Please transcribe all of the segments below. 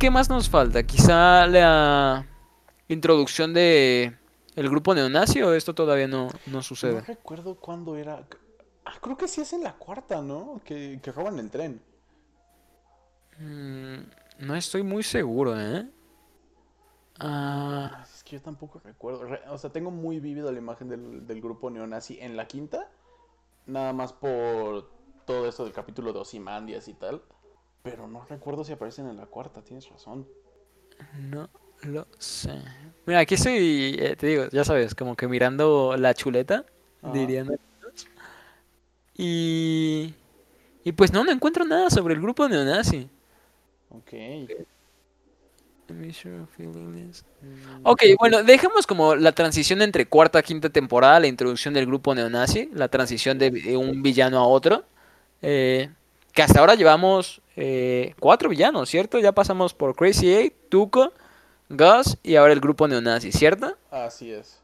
¿qué más nos falta? Quizá la introducción de el grupo neonazi o esto todavía no, no No sucede. recuerdo cuándo era. Ah, creo que sí es en la cuarta, ¿no? Que, que roban el tren. Mm, no estoy muy seguro, ¿eh? Ah, Es que yo tampoco recuerdo. Re- O sea, tengo muy vívida la imagen del, del grupo neonazi en la quinta. Nada más por todo esto del capítulo de Ozymandias y tal. Pero no recuerdo si aparecen en la cuarta, tienes razón. no lo sé. Mira, aquí estoy, eh, te digo, ya sabes, como que mirando la chuleta, Ajá. dirían. Y, y pues no, no encuentro nada sobre el grupo neonazi. Ok. Mm, Ok, bueno, dejemos como la transición entre cuarta quinta temporada, la introducción del grupo neonazi, la transición de, de un villano a otro. eh, que hasta ahora llevamos eh, cuatro villanos, ¿cierto? Ya pasamos por Crazy Eight, Tuco, Gus y ahora el grupo neonazi, ¿cierto? Así es.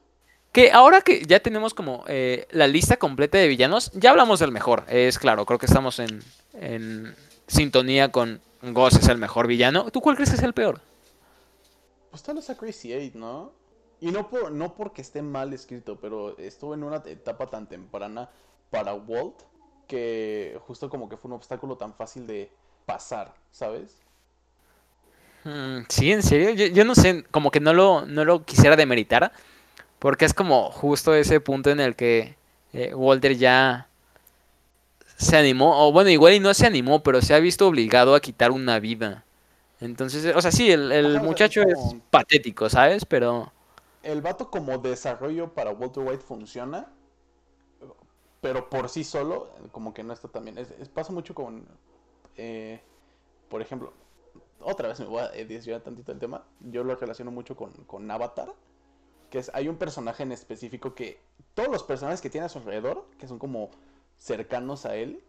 Que ahora que ya tenemos como eh, la lista completa de villanos, ya hablamos del mejor. Es claro, creo que estamos en, en sintonía con Gus es el mejor villano. ¿Tú cuál crees que es el peor? Pues tal vez a Crazy Eight, ¿no? Y no, por, no porque esté mal escrito, pero estuvo en una etapa tan temprana para Walt que justo como que fue un obstáculo tan fácil de pasar, ¿sabes? Mm, sí, en serio, yo, yo no sé, como que no lo, no lo quisiera demeritar, porque es como justo ese punto en el que eh, Walter ya se animó, o bueno, igual y no se animó, pero se ha visto obligado a quitar una vida. Entonces, o sea, sí, el, Ajá, muchacho es patético, ¿sabes? Pero... El vato como desarrollo para Walter White funciona, pero por sí solo como que no está tan bien. Es- es- pasa mucho con, eh, por ejemplo, otra vez me voy a desviar tantito del tema, yo lo relaciono mucho con, con Avatar, que es, hay un personaje en específico que todos los personajes que tiene a su alrededor, que son como cercanos a él,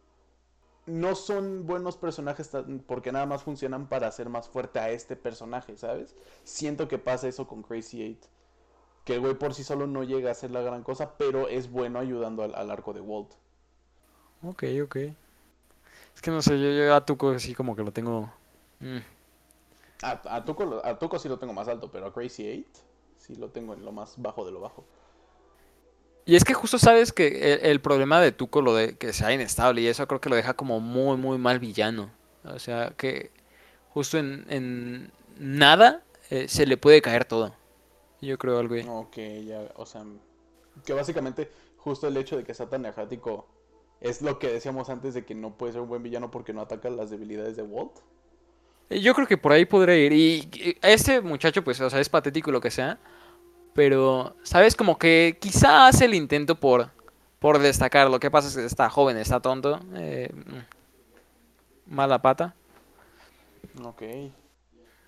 no son buenos personajes porque nada más funcionan para hacer más fuerte a este personaje, ¿sabes? Siento que pasa eso con Crazy Eight. Que el güey por sí solo no llega a hacer la gran cosa, pero es bueno ayudando al, al arco de Walt. Ok, ok. Es que no sé, yo, yo a Tuco así como que lo tengo... mm. A, a, Tuco, a Tuco sí lo tengo más alto, pero a Crazy Eight sí lo tengo en lo más bajo de lo bajo. Y es que justo sabes que el, el problema de Tuco, lo de que sea inestable, y eso creo que lo deja como muy, muy mal villano. O sea, que justo en, en nada eh, se le puede caer todo. Yo creo algo ahí. Ok, ya, o sea, que básicamente justo el hecho de que sea tan errático es lo que decíamos antes de que no puede ser un buen villano porque no ataca las debilidades de Walt. Eh, Yo creo que por ahí podría ir. Y este muchacho, pues, o sea, es patético lo que sea. Pero, ¿sabes? Como que quizá hace el intento por, por destacar. Lo que pasa es que está joven, está tonto. eh, mala pata. Ok.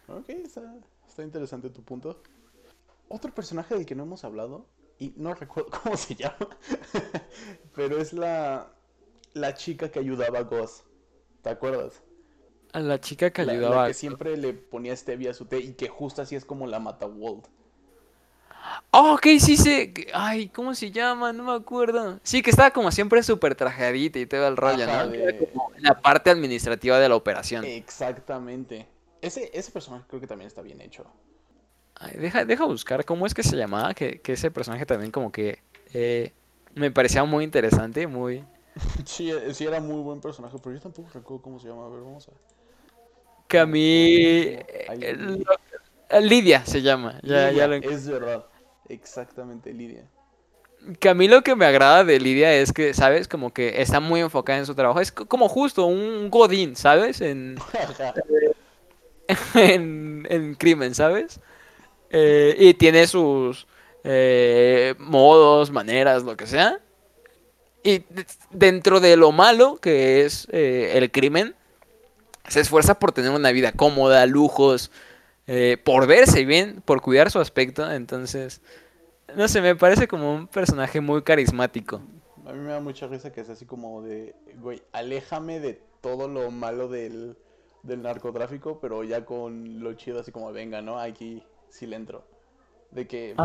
Ok, está, está interesante tu punto. Otro personaje del que no hemos hablado, y no recuerdo cómo se llama, pero es la, la chica que ayudaba a Gus. ¿Te acuerdas? A la chica que La- la ayudaba. que siempre le ponía stevia a su té y que justo así es como la mata Walt. Oh, ok, sí sé. Ay, ¿cómo se llama? No me acuerdo. Sí, que estaba como siempre súper trajeadita y todo el rollo, Ajá, ¿no? de- como la parte administrativa de la operación. Exactamente. Ese, ese personaje creo que también está bien hecho. Ay, deja, deja buscar cómo es que se llamaba, que, que ese personaje también como que eh, me parecía muy interesante, muy... Sí, eh, sí era muy buen personaje, pero yo tampoco recuerdo cómo se llama. A ver, vamos a... Que a mí... Ahí. eh, lo- Lidia se llama, ya, ya lo Es verdad. Exactamente, Lidia. Que a mí lo que me agrada de Lidia es que, ¿sabes? Como que está muy enfocada en su trabajo. Es co- como justo un godín, ¿sabes? En, en, en crimen, ¿sabes? Eh, y tiene sus eh, modos, maneras, lo que sea. Y dentro de lo malo que es eh, el crimen, se esfuerza por tener una vida cómoda, lujos, eh, por verse bien, por cuidar su aspecto. Entonces, no sé, me parece como un personaje muy carismático. A mí me da mucha risa que es así como de, güey, aléjame de todo lo malo del, del narcotráfico, pero ya con lo chido así como, venga, ¿no? Aquí sí le entro. De que,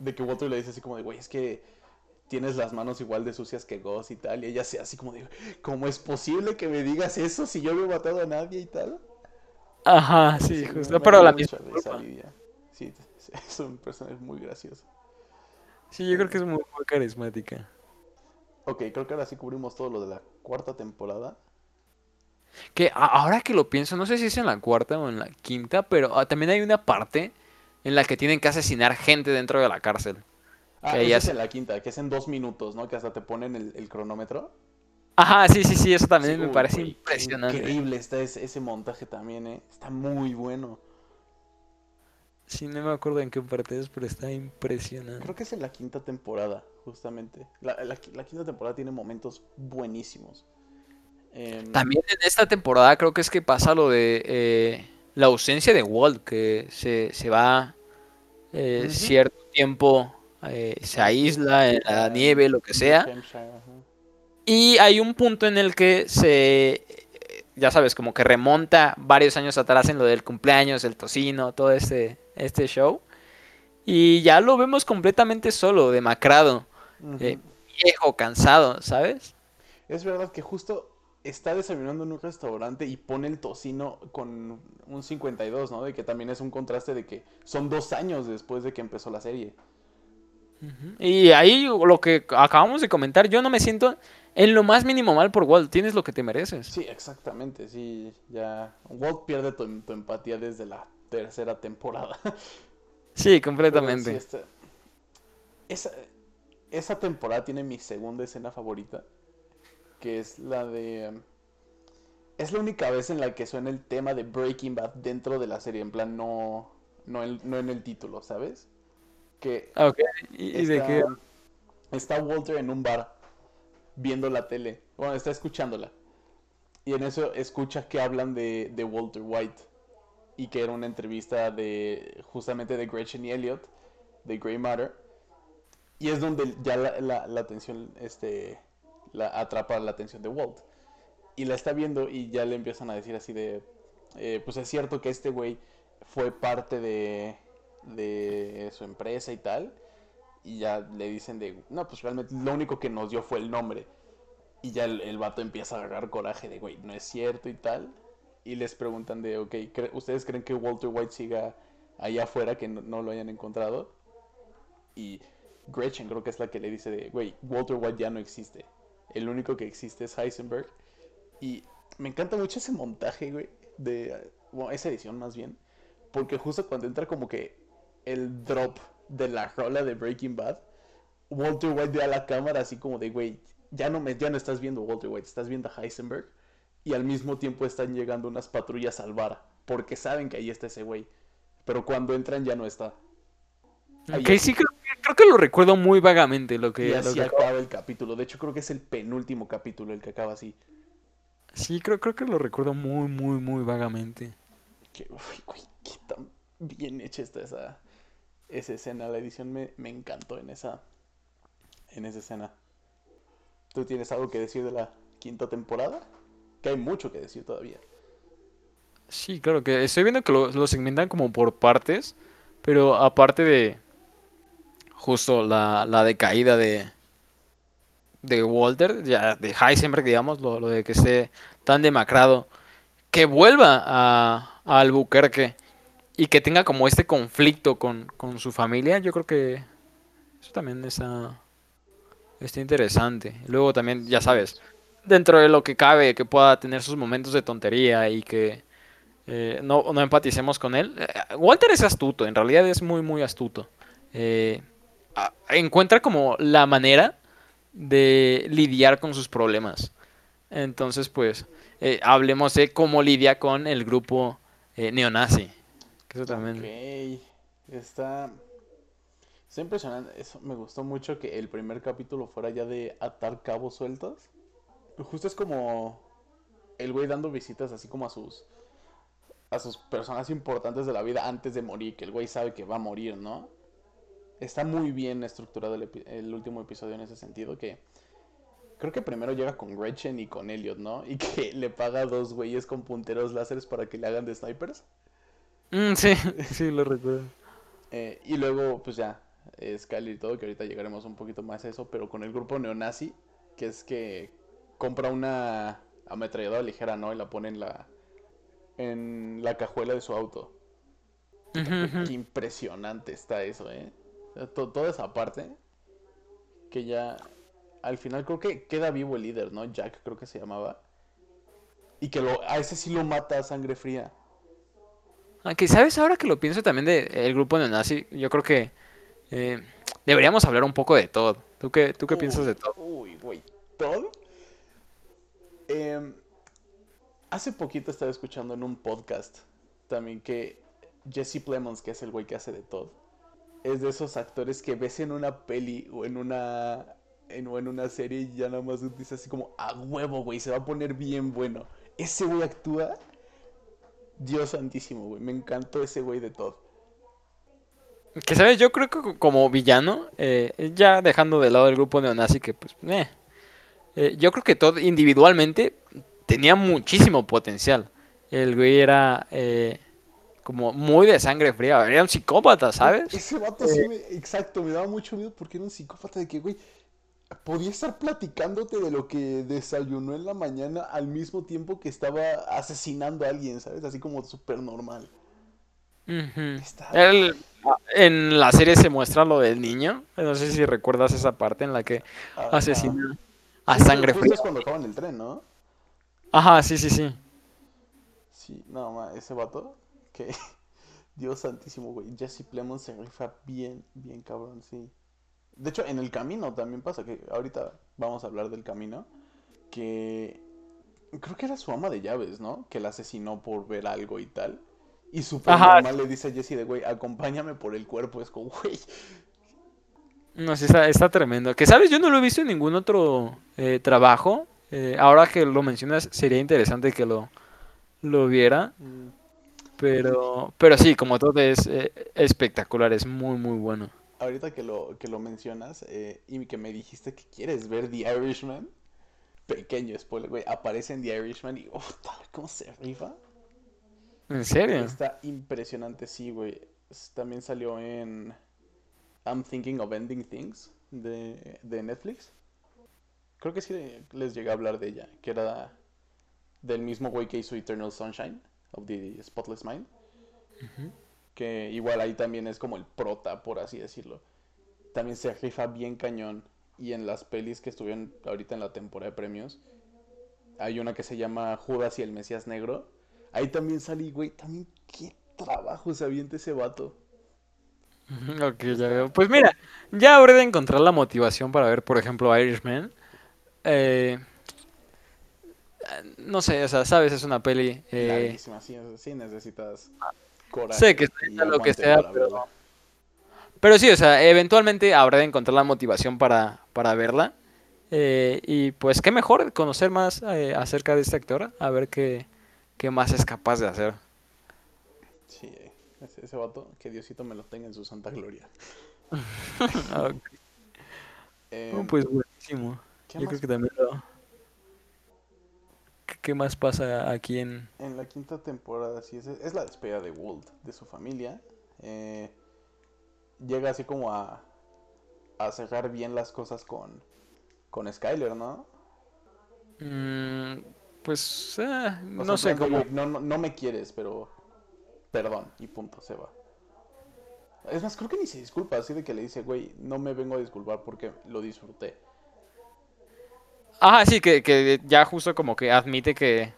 de que Walter le dice así como de, güey, es que tienes las manos igual de sucias que Gus y tal, y ella así, así como de, ¿cómo es posible que me digas eso si yo no he matado a nadie y tal? Ajá, sí, justo, pero la misma. Sí, es un personaje muy gracioso. Sí, yo creo que es muy, muy carismática. Ok, creo que ahora sí cubrimos todo lo de la cuarta temporada. Que ahora que lo pienso, no sé si es en la cuarta o en la quinta, pero ah, también hay una parte en la que tienen que asesinar gente dentro de la cárcel. Ah, Que esa es se- en la quinta, que es en dos minutos, ¿no? Que hasta te ponen el, el cronómetro. Ajá, sí, sí, sí, eso Sí, también me uy, parece impresionante. Increíble está ese, ese montaje también, ¿eh? Está muy bueno. Sí, no me acuerdo en qué parte es, pero está impresionante. Creo que es en la quinta temporada, justamente. La, la- la quinta temporada tiene momentos buenísimos. Em, También en esta temporada creo que es que pasa lo de eh, la ausencia de Walt, que se, se va eh, cierto tiempo, eh, se aísla en la nieve, lo que sea. Y hay un punto en el que se, ya sabes, como que remonta varios años atrás en lo del cumpleaños, el tocino, todo este, este show. Y ya lo vemos completamente solo, demacrado, eh, viejo, cansado, ¿sabes? Es verdad que justo está desayunando en un restaurante y pone el tocino con un 52, ¿no? De que también es un contraste de que son dos años después de que empezó la serie. Y ahí lo que acabamos de comentar, yo no me siento en lo más mínimo mal por Walt, tienes lo que te mereces. Sí, exactamente, sí, ya. Walt pierde tu, tu empatía desde la tercera temporada. Sí, sí, completamente. está- Esa, esa temporada tiene mi segunda escena favorita, que es la de... um, Es la única vez en la que suena el tema de Breaking Bad dentro de la serie, en plan, no, no, en, no en el título, ¿sabes? Que Ok, ¿y, y de está, qué? está Walter en un bar viendo la tele, bueno, está escuchándola. Y en eso escucha que hablan de, de Walter White y que era una entrevista de justamente de Gretchen y Elliot de Grey Matter. Y es donde ya la, la- la atención este, la atrapa la atención de Walt. Y la está viendo y ya le empiezan a decir así de, eh, pues es cierto que este güey fue parte de, de su empresa y tal. Y ya le dicen de, no, pues realmente lo único que nos dio fue el nombre. Y ya el, el vato empieza a agarrar coraje de, güey, no es cierto y tal. Y les preguntan de, ok, ¿cre- ¿ustedes creen que Walter White siga allá afuera, que no, lo hayan encontrado? Y Gretchen creo que es la que le dice de, güey, Walter White ya no existe. El único que existe es Heisenberg. Y me encanta mucho ese montaje, güey, de, esa edición más bien. Porque justo cuando entra como que el drop de la rola de Breaking Bad, Walter White ve a la cámara así como de, güey, ya no, me, ya no estás viendo Walter White, estás viendo a Heisenberg. Y al mismo tiempo están llegando unas patrullas al bar, porque saben que ahí está ese güey. Pero cuando entran ya no está. Ahí Ok, es- sí, creo, creo que lo recuerdo muy vagamente lo que, y lo así que acaba el capítulo. De hecho, creo que es el penúltimo capítulo el que acaba así. Sí, creo, creo que lo recuerdo muy, muy, muy vagamente. Que, uy, qué tan bien hecha está esa, esa escena. La edición me, me encantó en esa, en esa escena. ¿Tú tienes algo que decir de la quinta temporada? Que hay mucho que decir todavía. Sí, claro que estoy viendo que lo, lo segmentan como por partes, pero aparte de justo la, la decaída de, de Walter, ya de Heisenberg, digamos, lo, lo de que esté tan demacrado, que vuelva a, a Albuquerque y que tenga como este conflicto con, con su familia, yo creo que eso también está, está interesante. Luego también, ya sabes, dentro de lo que cabe, que pueda tener sus momentos de tontería y que eh, no, no empaticemos con él. Eh, Walter es astuto, en realidad es muy, muy astuto. Eh, encuentra como la manera de lidiar con sus problemas. Entonces, pues, hablemos de cómo lidia con el grupo neonazi. Eso también. Ok, está, está impresionante. Eso me gustó mucho que el primer capítulo fuera ya de atar cabos sueltos. Justo es como el güey dando visitas así como a sus a sus personas importantes de la vida antes de morir, que el güey sabe que va a morir, ¿no? Está muy bien estructurado el, el último episodio en ese sentido, que creo que primero llega con Gretchen y con Elliot, ¿no? Y que le paga a dos güeyes con punteros láseres para que le hagan de snipers. Mm, sí, sí, lo recuerdo. Eh, y luego, pues ya, Skyler y todo, que ahorita llegaremos un poquito más a eso, pero con el grupo neonazi, que es que compra una ametralladora ligera, ¿no? Y la pone en la, en la cajuela de su auto. Qué impresionante está eso, ¿eh? O sea, to- toda esa parte que ya al final creo que queda vivo el líder, ¿no? Jack creo que se llamaba. Y que lo, a ese sí lo mata a sangre fría. Aunque, ¿sabes? Ahora que lo pienso también del grupo neonazi, yo creo que eh, deberíamos hablar un poco de todo. ¿Tú qué, tú qué piensas de todo? Uy, güey, ¿todo? Em, hace poquito estaba escuchando en un podcast también que Jesse Plemons, que es el güey que hace de Todd, es de esos actores que ves en una peli o en una en, o en una serie y ya nada más dices así como a huevo, güey, se va a poner bien bueno. Ese güey actúa Dios santísimo, güey. Me encantó ese güey de Todd. Que, ¿sabes? Yo creo que como villano, eh, ya dejando de lado el grupo neonazi, que pues, eh, eh, yo creo que todo individualmente tenía muchísimo potencial. El güey era eh, como muy de sangre fría, era un psicópata, ¿sabes? Ese vato sí me, exacto, me daba mucho miedo porque era un psicópata de que, güey, podía estar platicándote de lo que desayunó en la mañana al mismo tiempo que estaba asesinando a alguien, ¿sabes? Así como súper normal. Está- Él- en la serie se muestra lo del niño, no sé si recuerdas esa parte en la que Ajá. asesina a sangre fría. es cuando acaban el tren, ¿no? Ajá, sí, sí, sí. Sí, no, ma, ese vato, que Dios santísimo, güey. Jesse Plemons se rifa bien, bien cabrón, sí. De hecho, en el camino también pasa, que ahorita vamos a hablar del camino, que creo que era su ama de llaves, ¿no? Que la asesinó por ver algo y tal. Y Ajá. normal le dice a Jesse de, güey, acompáñame por el cuerpo. Es como, güey, No, sí, está, está tremendo. Que sabes, yo no lo he visto en ningún otro eh, trabajo. Eh, ahora que lo mencionas, sería interesante que lo, lo viera. mm, Pero, pero sí, como todo es eh, espectacular, es muy, muy bueno. Ahorita que lo, que lo mencionas eh, y que me dijiste que quieres ver The Irishman, pequeño spoiler, güey, aparece en The Irishman y, oh, ¿cómo se rifa? ¿En serio? Está impresionante, sí, güey. También salió en I'm Thinking of Ending Things de, de Netflix. Creo que sí les llegué a hablar de ella, que era del mismo güey que hizo Eternal Sunshine of the Spotless Mind. Que igual ahí también es como el prota, por así decirlo. También se rifa bien cañón. Y en las pelis que estuvieron ahorita en la temporada de premios, hay una que se llama Judas y el Mesías Negro. Ahí también salí, güey. También qué trabajo se avienta ese vato. Ok, ya veo. Pues mira, ya habré de encontrar la motivación para ver, por ejemplo, Irishman. Eh, no sé, o sea, sabes, es una peli. eh, sí necesitas coraje. sé que sea lo que sea, pero, verla. pero sí, o sea, eventualmente habré de encontrar la motivación para, para verla. Eh, y pues qué mejor conocer más eh, acerca de este actor, a ver qué, qué más es capaz de hacer. Sí, ese, ese vato, que Diosito me lo tenga en su santa gloria. Eh, no, pues buenísimo. ¿qué Yo más creo que también lo... ¿Qué, más pasa aquí en... En la quinta temporada, sí, es, es la despedida de Walt, de su familia. Eh, llega así como a, a cerrar bien las cosas con, con Skyler, ¿no? Mm, pues eh, no sea, sé en plan de, cómo... "Güey, No, no, no me quieres, pero perdón, y punto, se va. Es más, creo que ni se disculpa, así de que le dice, güey, no me vengo a disculpar porque lo disfruté. Ajá, sí, que, que ya justo como que admite que...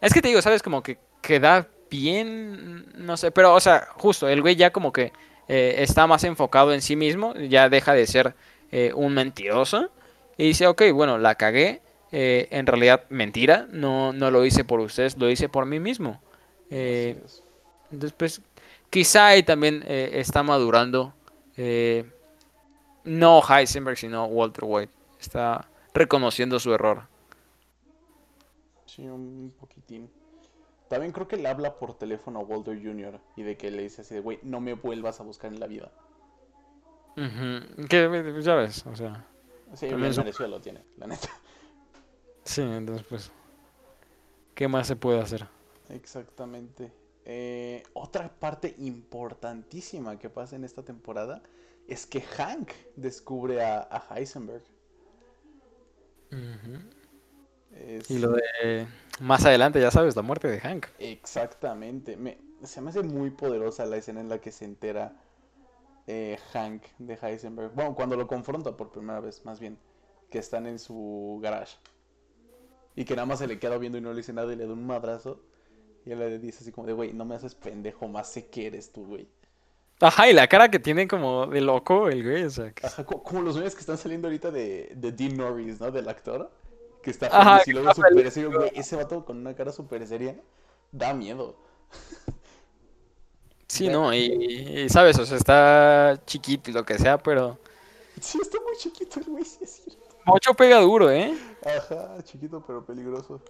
Es que te digo, ¿sabes? Como que queda bien, no sé, pero o sea, justo, el güey ya como que eh, está más enfocado en sí mismo, ya deja de ser eh, un mentiroso y dice, ok, bueno, la cagué, eh, en realidad mentira, no, no lo hice por ustedes, lo hice por mí mismo. Eh. Entonces, pues, quizá ahí también eh, está madurando. eh, no Heisenberg, sino Walter White. Está reconociendo su error. Sí, un poquitín. También creo que le habla por teléfono a Walter Jr. y de que le dice así de, güey, no me vuelvas a buscar en la vida. Ujú, Que pues, ya ves, o sea. Sí, También merecido lo tiene, la neta. Sí, entonces, pues. ¿Qué más se puede hacer? Exactamente. Eh, otra parte importantísima que pasa en esta temporada es que Hank descubre a, a Heisenberg. Es- Y lo de más adelante, ya sabes, la muerte de Hank. Exactamente. Me, se me hace muy poderosa la escena en la que se entera eh, Hank de Heisenberg. Bueno, cuando lo confronta por primera vez, más bien. Que están en su garage. Y que nada más se le queda viendo y no le dice nada y le da un madrazo. Y él le dice así como de, güey, no me haces pendejo, más sé que eres tú, güey. Ajá, y la cara que tiene como de loco el güey, o sea, que- Ajá, co- como los memes que están saliendo ahorita de, de Dean Norris, ¿no? Del actor. Que está Ajá, feliz y luego feliz. serio, güey. Ese vato con una cara súper seria da miedo. sí, ¿no? Y, y, sabes, o sea, está chiquito y lo que sea, pero Sí, está muy chiquito el güey, sí es cierto. mucho pega duro, ¿eh? Ajá, chiquito pero peligroso.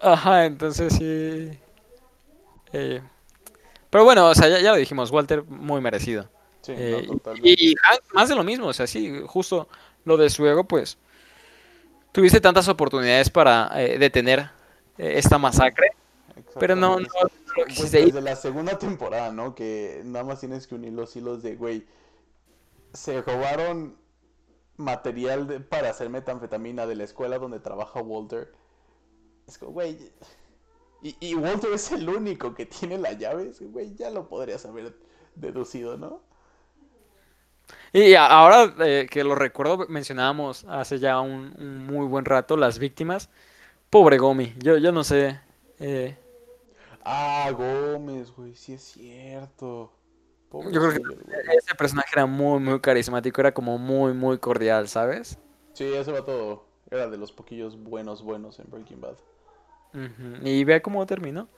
Ajá, entonces sí. eh, Pero bueno, o sea, ya, ya lo dijimos, Walter muy merecido. Sí, Eh, no, y Hank, más de lo mismo, o sea, sí, justo lo de su ego, pues tuviste tantas oportunidades para eh, detener eh, esta masacre, pero no, no, no lo Pues desde la segunda temporada, ¿no? Que nada más tienes que unir los hilos de, güey, se robaron material de- para hacer metanfetamina de la escuela donde trabaja Walter. Es como, güey, y, y Walter es el único que tiene la llave, güey, ya lo podrías haber deducido, ¿no? Y ahora eh, que lo recuerdo, mencionábamos hace ya un, un muy buen rato las víctimas. Pobre Gomi, yo, yo no sé. eh, Ah, Gómez, güey, sí es cierto. Pobre yo creo que güey. ese personaje era muy, muy carismático, era como muy, muy cordial, ¿sabes? Sí, ese vato era de los poquillos buenos, buenos en Breaking Bad. Y vea cómo terminó.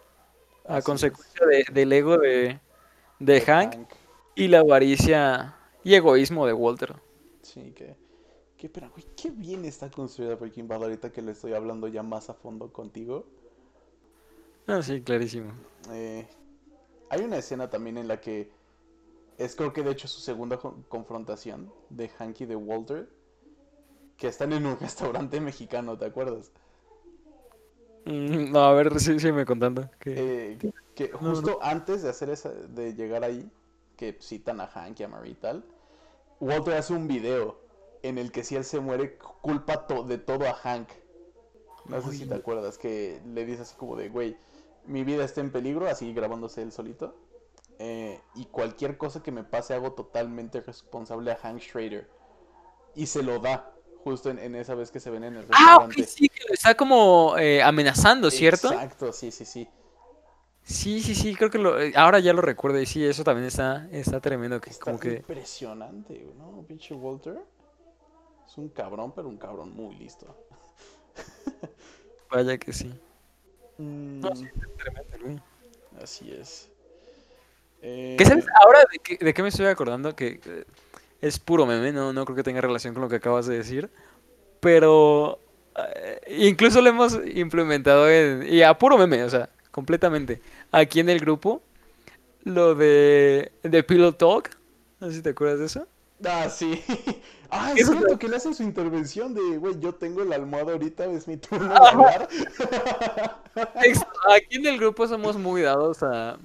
A Así consecuencia de- del ego de, de. Hank y la avaricia y egoísmo de Walter. Sí, que... Qué pena, güey, qué bien está construida Breaking Bad ahorita que le estoy hablando ya más a fondo contigo. Ah, sí, clarísimo. Eh, hay una escena también en la que es creo que de hecho su segunda con- confrontación de Hank y de Walter, que están en un restaurante mexicano, ¿te acuerdas? Mm, No, a ver, sí, sí me contando. que- Eh, que no. justo antes de hacer esa, de llegar ahí, que citan a Hank y a Marie y tal, Walter hace un video en el que si él se muere culpa to- de todo a Hank. No sé si te acuerdas que le dice así como de, güey, mi vida está en peligro, así grabándose él solito. eh, y cualquier cosa que me pase hago totalmente responsable a Hank Schrader. Y se lo da, justo en, en esa vez que se ven en el Ah, restaurante. sí, que lo está como eh, amenazando, ¿cierto? Exacto, sí, sí, sí. Sí, sí, sí, creo que lo, eh, ahora ya lo recuerdo y sí, eso también está, está tremendo, que Está como que... impresionante, ¿no? Pinche Walter. Es un cabrón, pero un cabrón muy listo. Vaya que sí. Mm, No, sí, tremendo, güey. así es. Eh, ¿Qué sabes? Ahora de qué, de qué me estoy acordando que eh, es puro meme, no, no creo que tenga relación con lo que acabas de decir, pero eh, incluso lo hemos implementado en, y a puro meme, o sea, completamente, aquí en el grupo, lo de, de Pillow Talk, no sé si te acuerdas de eso. Ah, sí. Ah, ¿Qué es es cierto que le hacen su intervención de, güey, yo tengo la almohada ahorita, es mi turno de hablar. Aquí en el grupo somos muy dados a,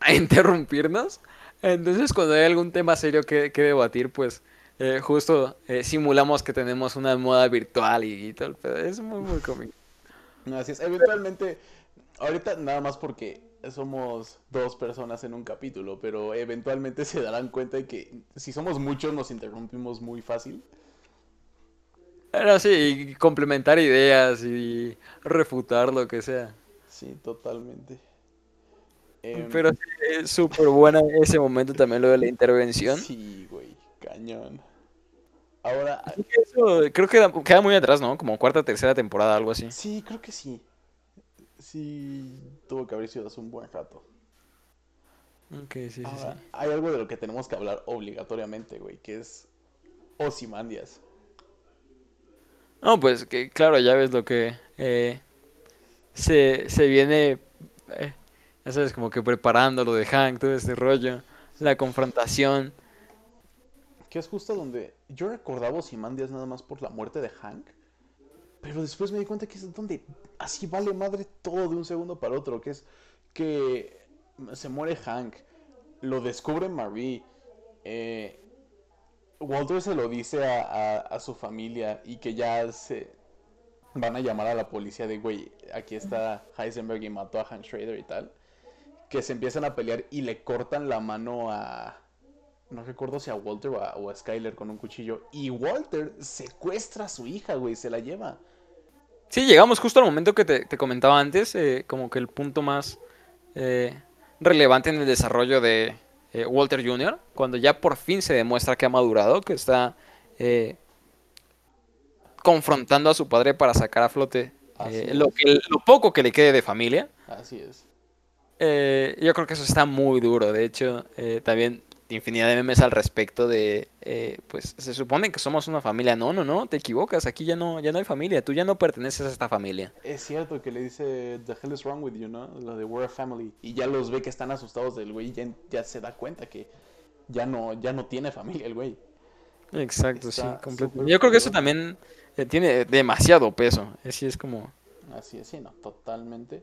a interrumpirnos. Entonces, cuando hay algún tema serio que, que debatir, pues eh, justo eh, simulamos que tenemos una almohada virtual y, y todo el pedo. Es muy, muy cómico. Así es. Eventualmente, ahorita nada más porque somos dos personas en un capítulo, pero eventualmente se darán cuenta de que si somos muchos nos interrumpimos muy fácil. Pero sí, y complementar ideas y refutar lo que sea. Sí, totalmente. Em, Pero es súper buena ese momento también lo de la intervención. Sí, güey, cañón. Ahora, Eso creo que da- queda muy atrás, ¿no? Como cuarta, tercera temporada, algo así. sí, creo que sí. Sí, tuvo que haber sido hace un buen rato. Ok, sí, sí, sí. hay algo de lo que tenemos que hablar obligatoriamente, güey, que es Ozymandias. No, pues que claro, ya ves lo que eh, se, se viene, eh, ya sabes, como que preparando lo de Hank, todo este rollo, la confrontación. Que es justo donde yo recordaba Ozymandias nada más por la muerte de Hank. Pero después me di cuenta que es donde así vale madre todo de un segundo para otro. Que es que se muere Hank. Lo descubre Marie. eh, Walter se lo dice a, a- su familia. Y que ya se... van a llamar a la policía de, güey, aquí está Heisenberg y mató a Hans Schrader y tal. Que se empiezan a pelear y le cortan la mano a... No recuerdo si a Walter o a, o a Skyler con un cuchillo. Y Walter secuestra a su hija, güey, se la lleva. Sí, llegamos justo al momento que te, te comentaba antes, eh, como que el punto más eh, relevante en el desarrollo de eh, Walter Jr., cuando ya por fin se demuestra que ha madurado, que está eh, confrontando a su padre para sacar a flote lo, que- lo poco que le quede de familia. Así es. Eh, yo creo que eso está muy duro. De hecho, eh, también infinidad de memes al respecto de, eh, pues se supone que somos una familia. No, no, no, te equivocas. Aquí ya no, ya no hay familia. Tú ya no perteneces a esta familia. Es cierto que le dice, The hell is wrong with you, ¿no? Lo de We're a family. Y ya los ve que están asustados del güey. y Ya, ya se da cuenta que ya no, ya no tiene familia el güey. Exacto, sí, completamente. Yo creo que eso también eh, tiene demasiado peso. Así es como. Así es, sí, no, totalmente.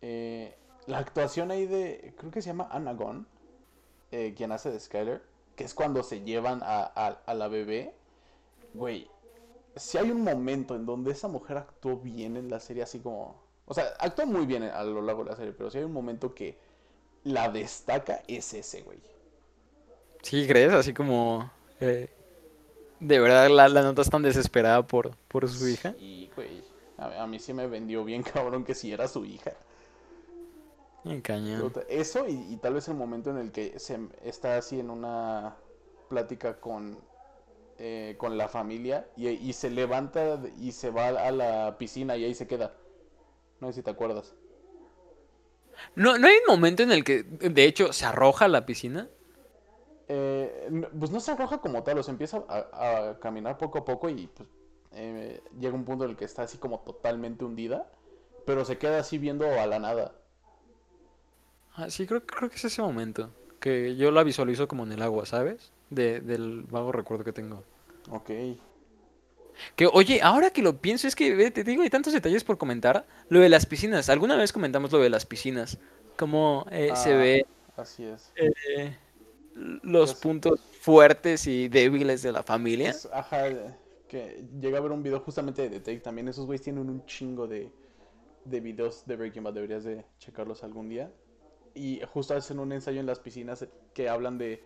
Eh, la actuación ahí de, creo que se llama Anagon, eh, quien hace de Skyler, que es cuando se llevan a, a- a la bebé. Güey, si hay un momento en donde esa mujer actuó bien en la serie, así como... O sea, actuó muy bien a lo largo de la serie, pero si hay un momento que la destaca, es ese, güey. Sí, ¿crees? Así como. eh, de verdad la, la notas tan desesperada por, por su hija. Y, güey, a, a mí sí me vendió bien, cabrón, que si era su hija. Cañón. Eso y, y tal vez el momento en el que se está así en una plática con, eh, con la familia y, y se levanta y se va a la piscina y ahí se queda. No sé si te acuerdas. No, ¿no hay un momento en el que, de hecho, se arroja a la piscina? Eh, pues no se arroja como tal, o sea, empieza a, a caminar poco a poco y pues, eh, llega un punto en el que está así como totalmente hundida, pero se queda así viendo a la nada. Ah, sí, creo, creo que es ese momento. Que yo la visualizo como en el agua, ¿sabes? De, del vago recuerdo que tengo. Ok. Que, oye, ahora que lo pienso, es que te digo, hay tantos detalles por comentar. Lo de las piscinas. Alguna vez comentamos lo de las piscinas. Cómo eh, se Ah, ve Así es. eh, los Pues- puntos fuertes y débiles de la familia. Es- ajá, que llega a ver un video justamente de The Take también. Esos güeyes tienen un chingo de, de videos de Breaking Bad. Deberías de checarlos algún día. Y justo hacen un ensayo en las piscinas que hablan de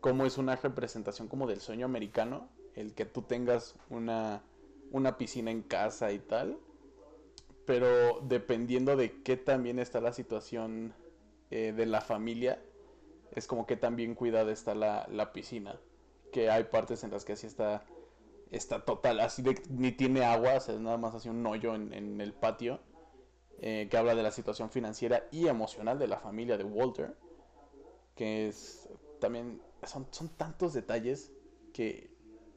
cómo es una representación como del sueño americano. El que tú tengas una, una piscina en casa y tal. Pero dependiendo de qué también está la situación eh, de la familia, es como que también cuidada está la, la piscina. Que hay partes en las que así está, está total, así de ni tiene agua, o sea, es nada más así un hoyo en, en el patio. Eh, que habla de la situación financiera y emocional de la familia de Walter. Que es también, son, son tantos detalles que,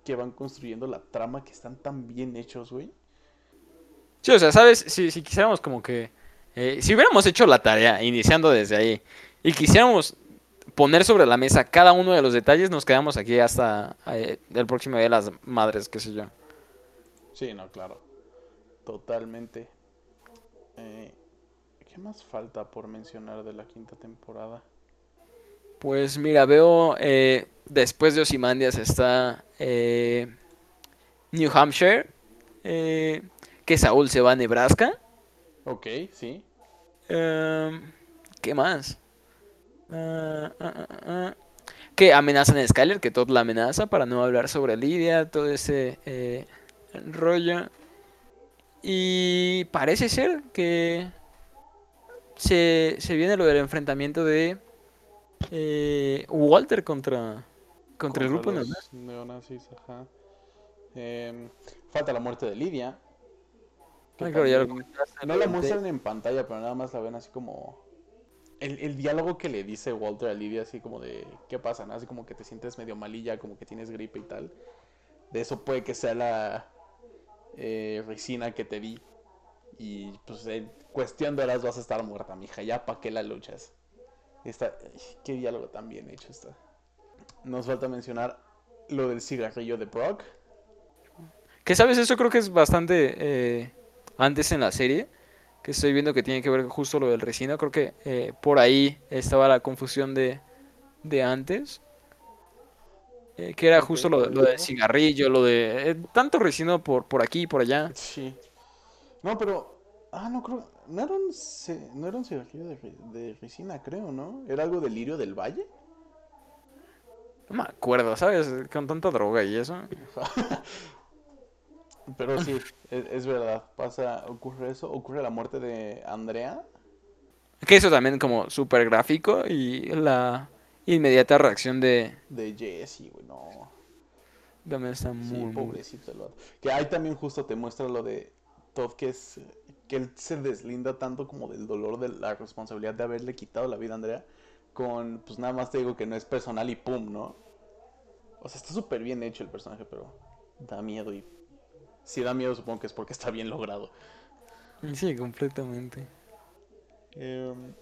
que van construyendo la trama que están tan bien hechos, güey. Sí, o sea, ¿sabes? Si, si quisiéramos como que... eh, si hubiéramos hecho la tarea, iniciando desde ahí, y quisiéramos poner sobre la mesa cada uno de los detalles, nos quedamos aquí hasta eh, el próximo día de las madres, qué sé yo. Sí, no, claro. Totalmente. Eh, ¿Qué más falta por mencionar de la quinta temporada? Pues mira, veo eh, después de Ozymandias está eh, New Hampshire, eh, que Saúl se va a Nebraska. Ok, sí. Em, ¿qué más? Ah. Que amenazan a Skyler, que Todd la amenaza para no hablar sobre Lidia, todo ese eh, rollo. Y parece ser que se, se viene lo del enfrentamiento de eh, Walter contra, contra el grupo los neonazi. neonazis, ajá. Em, falta la muerte de Lidia. claro, ya lo no la muestran en pantalla, pero nada más la ven así como... El, el diálogo que le dice Walter a Lidia, así como de... ¿Qué pasa? no? Así como que te sientes medio malilla, como que tienes gripe y tal. De eso puede que sea la eh, resina que te di. Y pues cuestión de horas vas a estar muerta, mija. Ya pa' qué la luchas. Está... ay, Qué diálogo tan bien hecho está. Nos falta mencionar lo del cigarrillo de Brock. Que sabes, eso creo que es bastante eh, antes en la serie, que estoy viendo que tiene que ver justo lo del resina, creo que eh, por ahí estaba la confusión de, de antes, eh, que era justo lo, lo del cigarrillo, lo de eh, tanto resino por, por aquí y por allá. Sí. No, pero. Ah, no creo. No era un, no era un cigarrillo de, de ricina, creo, ¿no? ¿Era algo de lirio del valle? No me acuerdo, ¿sabes? Con tanta droga y eso. Pero sí, es, es verdad. Pasa, ocurre eso. Ocurre la muerte de Andrea. Que eso también como súper gráfico y la inmediata reacción de... De Jesse, güey, no. También está Sí, muy, muy... pobrecito el. Que ahí también justo te muestra lo de Todd, que es que él se deslinda tanto como del dolor de la responsabilidad de haberle quitado la vida a Andrea, con, pues nada más te digo que no es personal y pum, ¿no? O sea, está súper bien hecho el personaje, pero da miedo y... Si da miedo supongo que es porque está bien logrado. Sí, completamente. Em,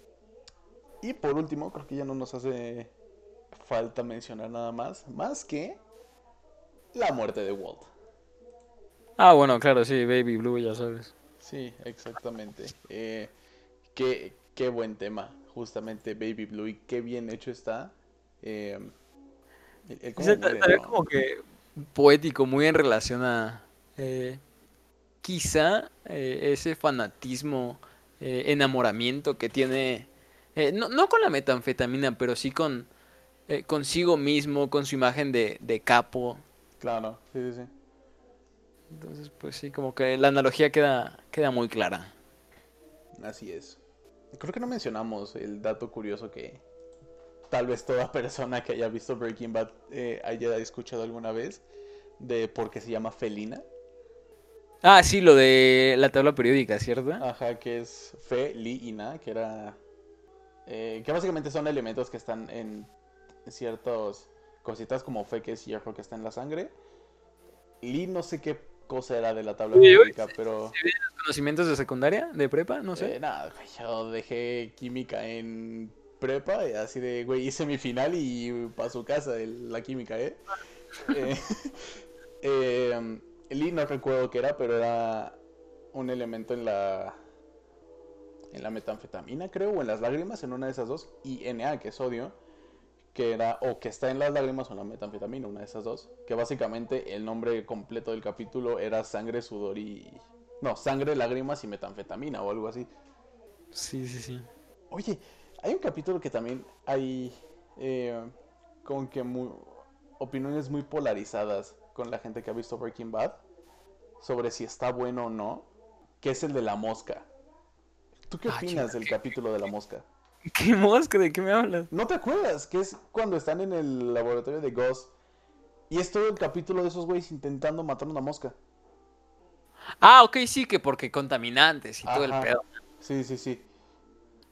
y por último, creo que ya no nos hace falta mencionar nada más, más que la muerte de Walt. Ah, bueno, claro, sí, Baby Blue, ya sabes. Sí, exactamente. Eh, qué, qué buen tema, justamente Baby Blue, y qué bien hecho está. Eh, el- cómo muere, ¿no? como que poético, muy en relación a eh, quizá eh, ese fanatismo, eh, enamoramiento que tiene, eh, no, no con la metanfetamina, pero sí con eh, consigo mismo, con su imagen de, de capo. Claro, sí, sí, sí. Entonces, pues sí, como que la analogía queda, queda muy clara. Así es. Creo que no mencionamos el dato curioso que tal vez toda persona que haya visto Breaking Bad eh, haya escuchado alguna vez de por qué se llama felina. Ah, sí, lo de la tabla periódica, ¿cierto? Ajá, que es fe, li y na, que era... eh, que básicamente son elementos que están en ciertas cositas como fe, que es hierro que está en la sangre. Li no sé qué cosa era de la tabla Uy, uy, periódica, pero... ¿Conocimientos de secundaria, de prepa? No sé. Eh, nada, yo dejé química en prepa, y así de, güey, hice mi final y para su casa el- la química, ¿eh? eh, eh, Li no recuerdo qué era, pero era un elemento en la en la metanfetamina, creo, o en las lágrimas, en una de esas dos, y Na, que es sodio, que era, o que está en las lágrimas o en la metanfetamina, una de esas dos, que básicamente el nombre completo del capítulo era sangre, sudor y... No, sangre, lágrimas y metanfetamina o algo así. Sí, sí, sí. Oye, hay un capítulo que también hay eh, como que muy, opiniones muy polarizadas con la gente que ha visto Breaking Bad sobre si está bueno o no, que es el de la mosca. ¿Tú qué Ah, opinas del capítulo de la mosca? ¿Qué mosca? ¿De qué me hablas? ¿No te acuerdas? Que es cuando están en el laboratorio de Gus y es todo el capítulo de esos güeyes intentando matar una mosca. Ah, ok, sí, que porque contaminantes y todo el pedo. Sí, sí, sí.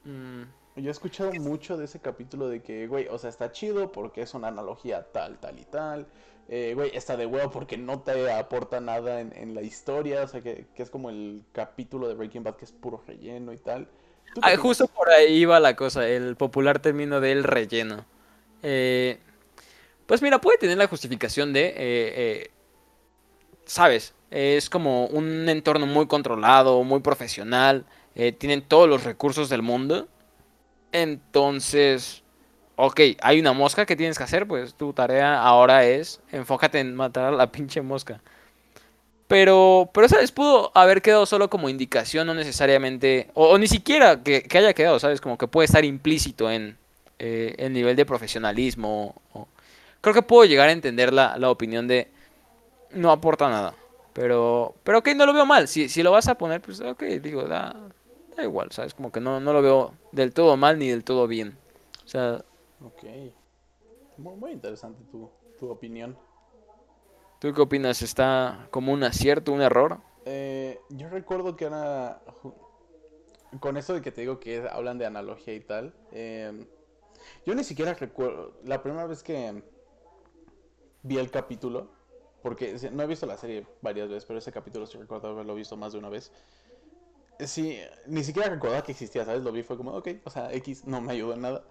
Mm, Yo he escuchado mucho de ese capítulo de que, güey, o sea, está chido porque es una analogía tal, tal y tal. Eh, güey, está de huevo porque no te aporta nada en, en la historia. O sea, que, que es como el capítulo de Breaking Bad que es puro relleno y tal. ¿Tú qué Ah, justo por ahí iba la cosa, el popular término del relleno. Eh, pues mira, puede tener la justificación de, eh, eh, sabes, es como un entorno muy controlado, muy profesional, tienen todos los recursos del mundo. Entonces, ok, hay una mosca que tienes que hacer, pues tu tarea ahora es enfócate en matar a la pinche mosca. Pero, pero, ¿sabes? Pudo haber quedado solo como indicación, no necesariamente, o, ni siquiera que, haya quedado, ¿sabes? Como que puede estar implícito en eh, el nivel de profesionalismo. Creo que puedo llegar a entender la, la opinión de no aporta nada. Pero, pero ok, no lo veo mal. Si, si lo vas a poner, pues ok, digo, da, da igual, ¿sabes? Como que no, no lo veo del todo mal ni del todo bien. O sea, Ok. Muy, muy interesante tu, tu opinión. ¿tú qué opinas? ¿Está como un acierto, un error? Eh, yo recuerdo que era. Con eso de que te digo que hablan de analogía y tal. eh, yo ni siquiera recuerdo. La primera vez que vi el capítulo. Porque no he visto la serie varias veces, pero ese capítulo sí recuerdo haberlo visto más de una vez. Sí, ni siquiera recordaba que existía, ¿sabes? Lo vi, fue como, ok, o sea, X no me ayudó en nada.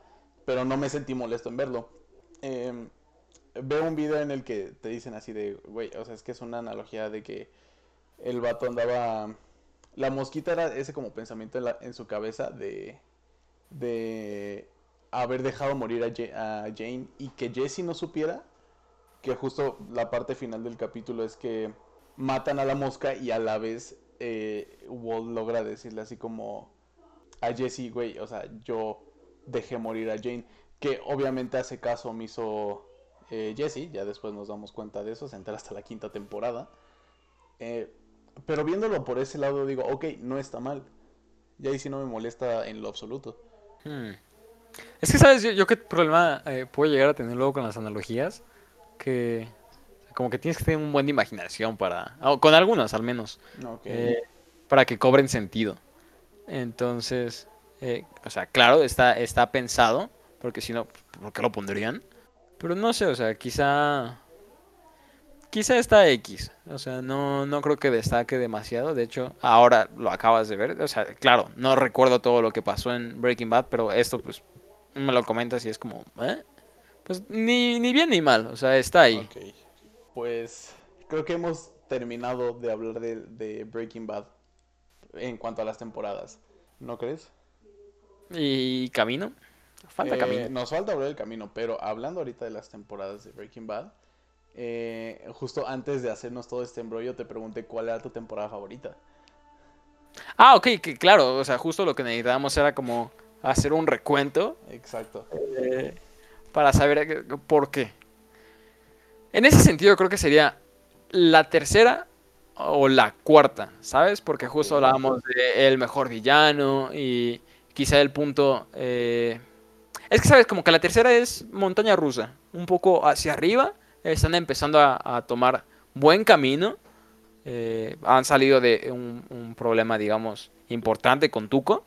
Pero no me sentí molesto en verlo. Em, veo un video en el que te dicen así de, güey, o sea, es que es una analogía de que el vato andaba... La mosquita era ese como pensamiento en, su cabeza de... De haber dejado morir a Jane y que Jesse no supiera que justo la parte final del capítulo es que matan a la mosca y a la vez eh, Walt logra decirle así como a Jesse, güey, o sea, yo dejé morir a Jane, que obviamente hace caso omiso eh, Jesse, ya después nos damos cuenta de eso, se entera hasta la quinta temporada. Eh, pero viéndolo por ese lado digo, ok, no está mal. Y ahí sí no me molesta en lo absoluto. Hmm. Es que, ¿sabes? Yo, yo qué problema eh, puedo llegar a tener luego con las analogías. Que como que tienes que tener un buen de imaginación para... con algunas al menos. Eh, para que cobren sentido. Entonces, eh, o sea, claro, está, está pensado. Porque si no, ¿por qué lo pondrían? Pero no sé, o sea, quizá... Quizá está X. O sea, no, no creo que destaque demasiado. De hecho, ahora lo acabas de ver. O sea, claro, no recuerdo todo lo que pasó en Breaking Bad, pero esto pues me lo comentas y es como... ¿eh? Pues ni, ni bien ni mal. O sea, está ahí. Pues creo que hemos terminado de hablar de, de Breaking Bad en cuanto a las temporadas. ¿No crees? Y camino. Falta Eh, camino. Nos falta hablar del camino, pero hablando ahorita de las temporadas de Breaking Bad, eh, justo antes de hacernos todo este embrollo, te pregunté cuál era tu temporada favorita. Ah, ok, que claro. O sea, justo lo que necesitábamos era como hacer un recuento Exacto. eh, para saber por qué. En ese sentido creo que sería la tercera o la cuarta, ¿sabes? Porque justo hablábamos de el mejor villano y quizá el punto... eh, Es que, ¿sabes? Como que la tercera es montaña rusa, un poco hacia arriba, están empezando a, a tomar buen camino, eh, han salido de un, un problema, digamos, importante con Tuco.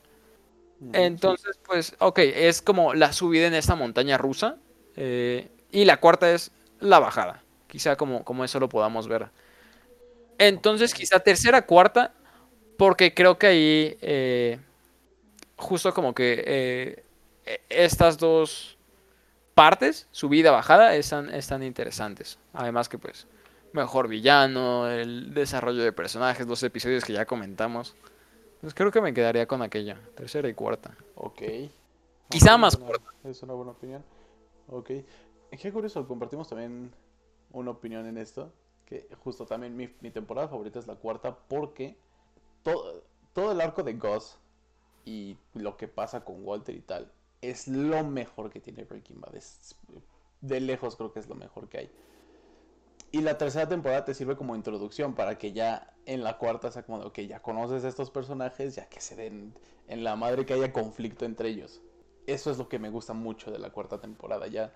Entonces, pues, ok, es como la subida en esta montaña rusa. eh, y la cuarta es la bajada. Quizá como, como eso lo podamos ver. Entonces, quizá tercera, cuarta, porque creo que ahí, eh, justo como que eh, e- estas dos partes, subida, bajada, están, están interesantes. Además que, pues, mejor villano, el desarrollo de personajes, los episodios que ya comentamos. Pues creo que me quedaría con aquella, tercera y cuarta. Ok. Quizá más una- corta. Es una buena opinión. Ok. Qué curioso, compartimos también una opinión en esto. Que justo también mi, mi temporada favorita es la cuarta porque todo, todo el arco de Gus y lo que pasa con Walter y tal es lo mejor que tiene Breaking Bad. Es, de lejos creo que es lo mejor que hay. Y la tercera temporada te sirve como introducción para que ya en la cuarta sea como, de, ok, ya conoces a estos personajes, ya que se den en la madre que haya conflicto entre ellos. Eso es lo que me gusta mucho de la cuarta temporada. Ya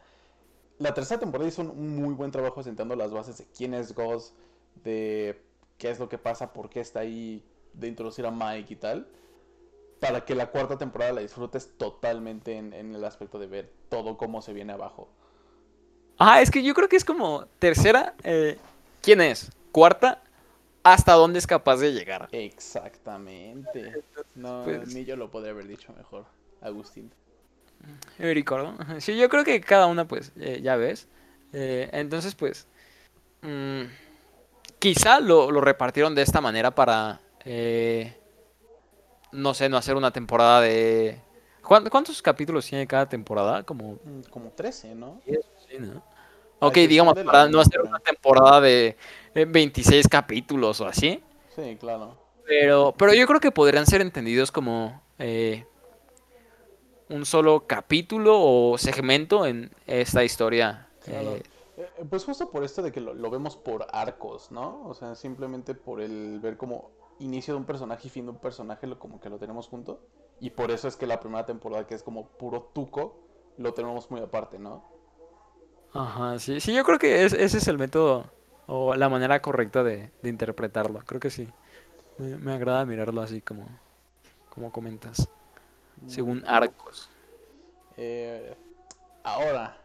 la tercera temporada hizo un muy buen trabajo sentando las bases de quién es Gus, de qué es lo que pasa, por qué está ahí, de introducir a Mike y tal. Para que la cuarta temporada la disfrutes totalmente en, en el aspecto de ver todo cómo se viene abajo. Ah, es que yo creo que es como tercera, eh, ¿quién es? Cuarta, ¿hasta dónde es capaz de llegar? Exactamente. No, Pues- ni yo lo podría haber dicho mejor, Agustín. ¿no? Sí, yo creo que cada una, pues, eh, ya ves. Eh, entonces, pues, mm, quizá lo, lo repartieron de esta manera para, no sé, no hacer una temporada de... ¿Cuán- ¿Cuántos capítulos tiene cada temporada? Como Mm, Como 13, ¿no? Sí, ¿no? Ok, digamos, para no hacer una temporada de eh, 26 capítulos o así. Sí, claro. Pero, pero yo creo que podrían ser entendidos como eh, un solo capítulo o segmento en esta historia. Claro. eh, Eh, eh, Pues justo por esto de que lo, lo vemos por arcos, ¿no? O sea, simplemente por el ver como inicio de un personaje y fin de un personaje, lo, como que lo tenemos junto. Y por eso es que la primera temporada, que es como puro tuco, lo tenemos muy aparte, ¿no? Ajá, sí, sí, yo creo que es- ese es el método o la manera correcta de, de interpretarlo. Creo que sí. Me, me agrada mirarlo así como, como comentas, según arcos. Eh, ahora,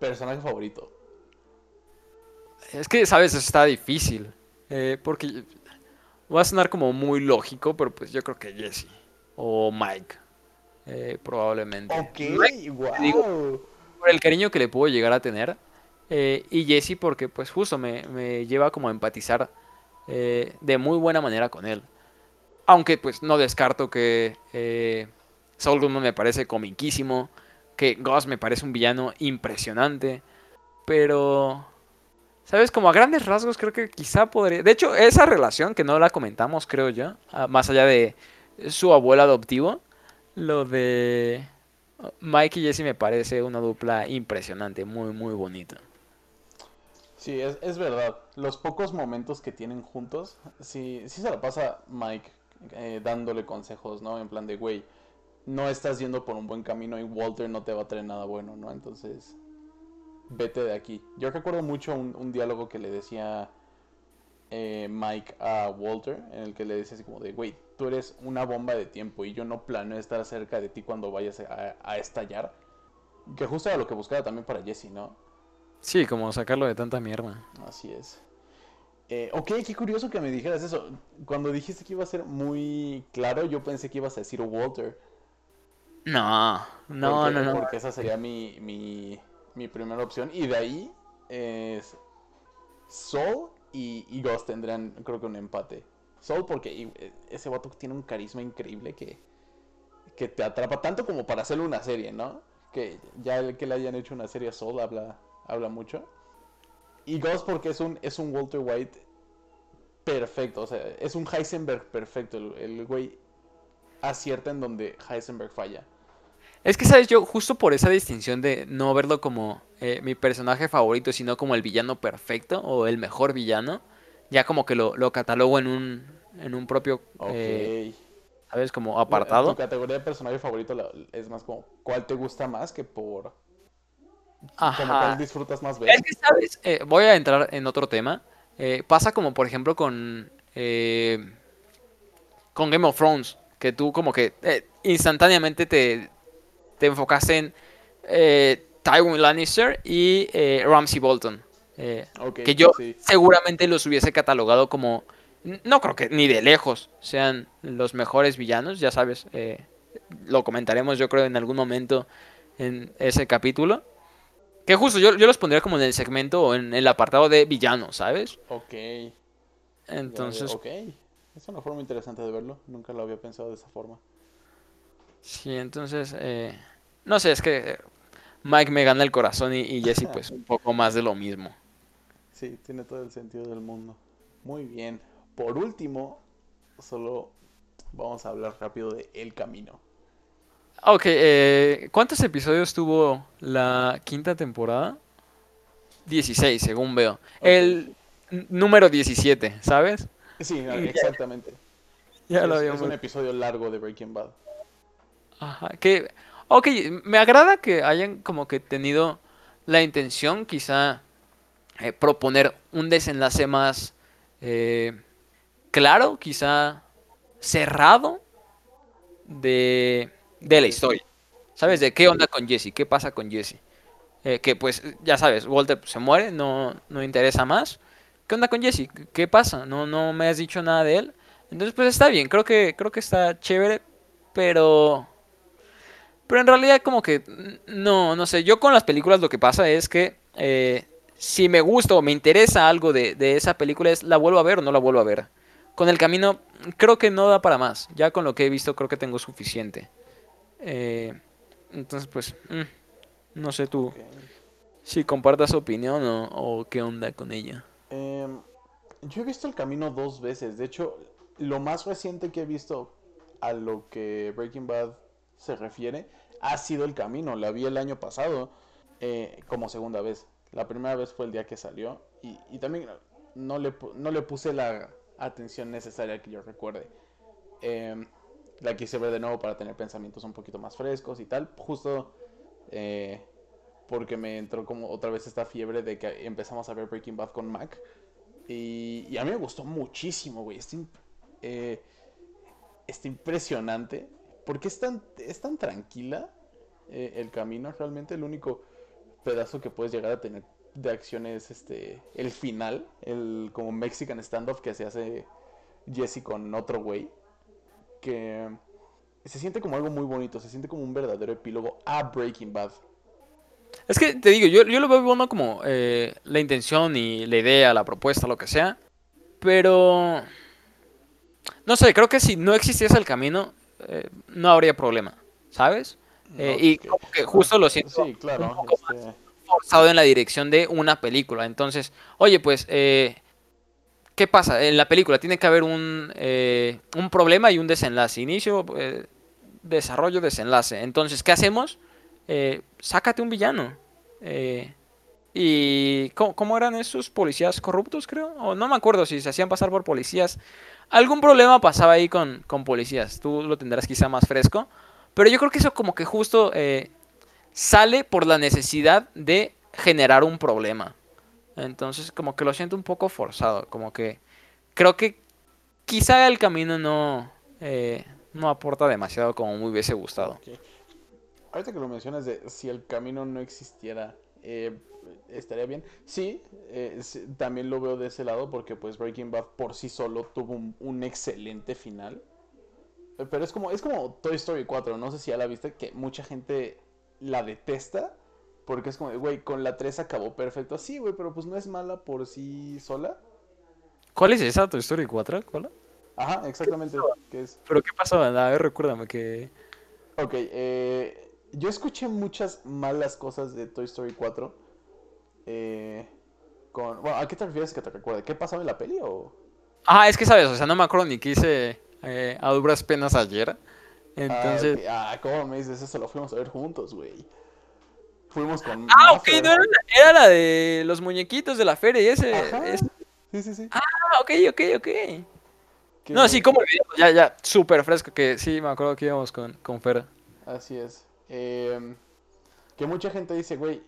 personaje favorito. Es que, sabes, eso está difícil. eh, porque va a sonar como muy lógico, pero pues yo creo que Jesse o Mike, eh, probablemente. Ok, Mike wow. por el cariño que le puedo llegar a tener. eh, y Jesse porque pues justo me, me lleva como a empatizar eh, de muy buena manera con él. Aunque pues no descarto que eh, Saul Goodman me parece comiquísimo, que Gus me parece un villano impresionante, pero ¿Sabes? Como a grandes rasgos creo que quizá podría... De hecho, esa relación que no la comentamos, creo yo, ah, más allá de su abuelo adoptivo, lo de Mike y Jesse me parece una dupla impresionante, muy, muy bonita. Sí, es, es verdad. Los pocos momentos que tienen juntos, sí, sí se la pasa Mike eh, dándole consejos, ¿no? En plan de, güey, no estás yendo por un buen camino y Walter no te va a traer nada bueno, ¿no? Entonces, vete de aquí. Yo recuerdo mucho un, diálogo que le decía eh, Mike a Walter, en el que le decía así como de, güey, tú eres una bomba de tiempo y yo no planeo estar cerca de ti cuando vayas a, estallar. Que justo era lo que buscaba también para Jesse, ¿no? Sí, como sacarlo de tanta mierda. Así es. Eh, ok, qué curioso que me dijeras eso. Cuando dijiste que iba a ser muy claro, yo pensé que ibas a decir Walter. No, no, no, no. Porque esa sería mi, mi, mi primera opción. Y de ahí es Soul y, Ghost tendrán, creo que un empate. Soul porque eh, ese vato tiene un carisma increíble que, que te atrapa tanto como para hacerle una serie, ¿no? Que ya el que le hayan hecho una serie a habla, habla mucho. Y Ghost porque es un, es un Walter White perfecto, o sea, es un Heisenberg perfecto. El, el güey acierta en donde Heisenberg falla. Es que, ¿sabes? Yo, justo por esa distinción de no verlo como eh, mi personaje favorito, sino como el villano perfecto o el mejor villano, ya como que lo, lo catalogo en un, en un propio. Eh, ¿Sabes? Como apartado. Tu categoría de personaje favorito es más como, ¿cuál te gusta más que por. Ajá. Como cuál disfrutas más ver? Es que, ¿sabes? Eh, voy a entrar en otro tema. pasa como, por ejemplo, con. con Game of Thrones. Que tú, como que instantáneamente te te enfocaste en eh, Tywin Lannister y eh, Ramsey Bolton. Eh, que yo seguramente los hubiese catalogado como, no creo que ni de lejos sean los mejores villanos, ya sabes, lo comentaremos yo creo en algún momento en ese capítulo. Que justo yo, yo los pondría como en el segmento o en el apartado de villanos, ¿sabes? Ok. Entonces... Ok. Es una forma interesante de verlo. Nunca lo había pensado de esa forma. Sí, entonces, eh, no sé, es que Mike me gana el corazón y, Jesse pues un poco más de lo mismo. Sí, tiene todo el sentido del mundo. Muy bien. Por último, solo vamos a hablar rápido de El Camino. Ok, eh, ¿cuántos episodios tuvo la quinta temporada? 16, según veo. El número 17, ¿sabes? Sí, exactamente. Ya lo Es un episodio largo de Breaking Bad. Ajá, que, ok, me agrada que hayan como que tenido la intención quizá eh, proponer un desenlace más eh, claro, quizá cerrado de, de la historia. ¿Sabes? De qué onda con Jesse, qué pasa con Jesse. Eh, que pues, ya sabes, Walter se muere, no, no interesa más. ¿Qué onda con Jesse? ¿Qué pasa? No, no me has dicho nada de él. Entonces, pues está bien, creo que, creo que está chévere, pero pero en realidad como que no, no sé, yo con las películas lo que pasa es que eh, si me gusta o me interesa algo de, esa película es la vuelvo a ver o no la vuelvo a ver. Con el camino creo que no da para más. Ya con lo que he visto creo que tengo suficiente. Eh, entonces pues, mm, no sé tú si compartas opinión o, qué onda con ella. Em, yo he visto el camino dos veces. De hecho, lo más reciente que he visto a lo que Breaking Bad se refiere ha sido el camino. La vi el año pasado eh, como segunda vez. La primera vez fue el día que salió y, también no le, no le puse la atención necesaria que yo recuerde. Em, la quise ver de nuevo para tener pensamientos un poquito más frescos y tal. Justo eh, porque me entró como otra vez esta fiebre de que empezamos a ver Breaking Bad con Mac. Y, a mí me gustó muchísimo, güey. Está, eh, está impresionante porque es tan, es tan tranquila eh, el camino. Realmente el único pedazo que puedes llegar a tener de acción es este, el final, el como Mexican standoff que se hace Jesse con otro güey. Que se siente como algo muy bonito, se siente como un verdadero epílogo a Breaking Bad. Es que te digo, yo, yo lo veo bueno como eh, la intención y la idea, la propuesta, lo que sea. Pero... No sé, creo que si no existiese el camino, eh, no habría problema, ¿sabes? Eh, y que justo lo siento sí, claro, este forzado en la dirección de una película. Entonces, oye, pues, eh, ¿qué pasa? En la película tiene que haber un, un problema y un desenlace. Inicio, desarrollo, desenlace. Entonces, ¿qué hacemos? Sácate un villano. Y ¿cómo, cómo eran esos policías corruptos, creo? O no me acuerdo si se hacían pasar por policías. Algún problema pasaba ahí con, con policías. Tú lo tendrás quizá más fresco. Pero yo creo que eso como que justo eh, sale por la necesidad de generar un problema. Entonces como que lo siento un poco forzado. Como que creo que quizá el camino no, eh, no aporta demasiado como me hubiese gustado. Ahorita que lo mencionas de si el camino no existiera, eh, estaría bien. Sí, eh, sí, también lo veo de ese lado porque pues Breaking Bad por sí solo tuvo un, un excelente final. Eh, Pero es como, es como Toy Story 4, no sé si ya la viste, que mucha gente la detesta. Porque es como, güey, con la 3 acabó perfecto. Sí, güey, pero pues no es mala por sí sola. ¿Cuál es esa? ¿Tu Story 4? ¿Cuál? Ajá, exactamente. Es, ¿Pero qué pasó? A ver, recuérdame que... Ok, eh, yo escuché muchas malas cosas de Toy Story 4. Eh, con, bueno, ¿a qué te refieres que te recuerde? ¿Qué pasaba en la peli o...? Ah, es que sabes, o sea, no me acuerdo ni qué hice eh, a duras penas ayer. Ah, Entonces... ok. Ah, ¿cómo me dices eso? Lo fuimos a ver juntos, güey. Fuimos con Ah, ok, no era la, era la de los muñequitos de la feria y ese... Sí, sí, sí. Ah, ok, ok, ok. No, sí, como ya, ya, súper fresco que sí, me acuerdo que íbamos con, con Fer. Así es. Em, que mucha gente dice, güey,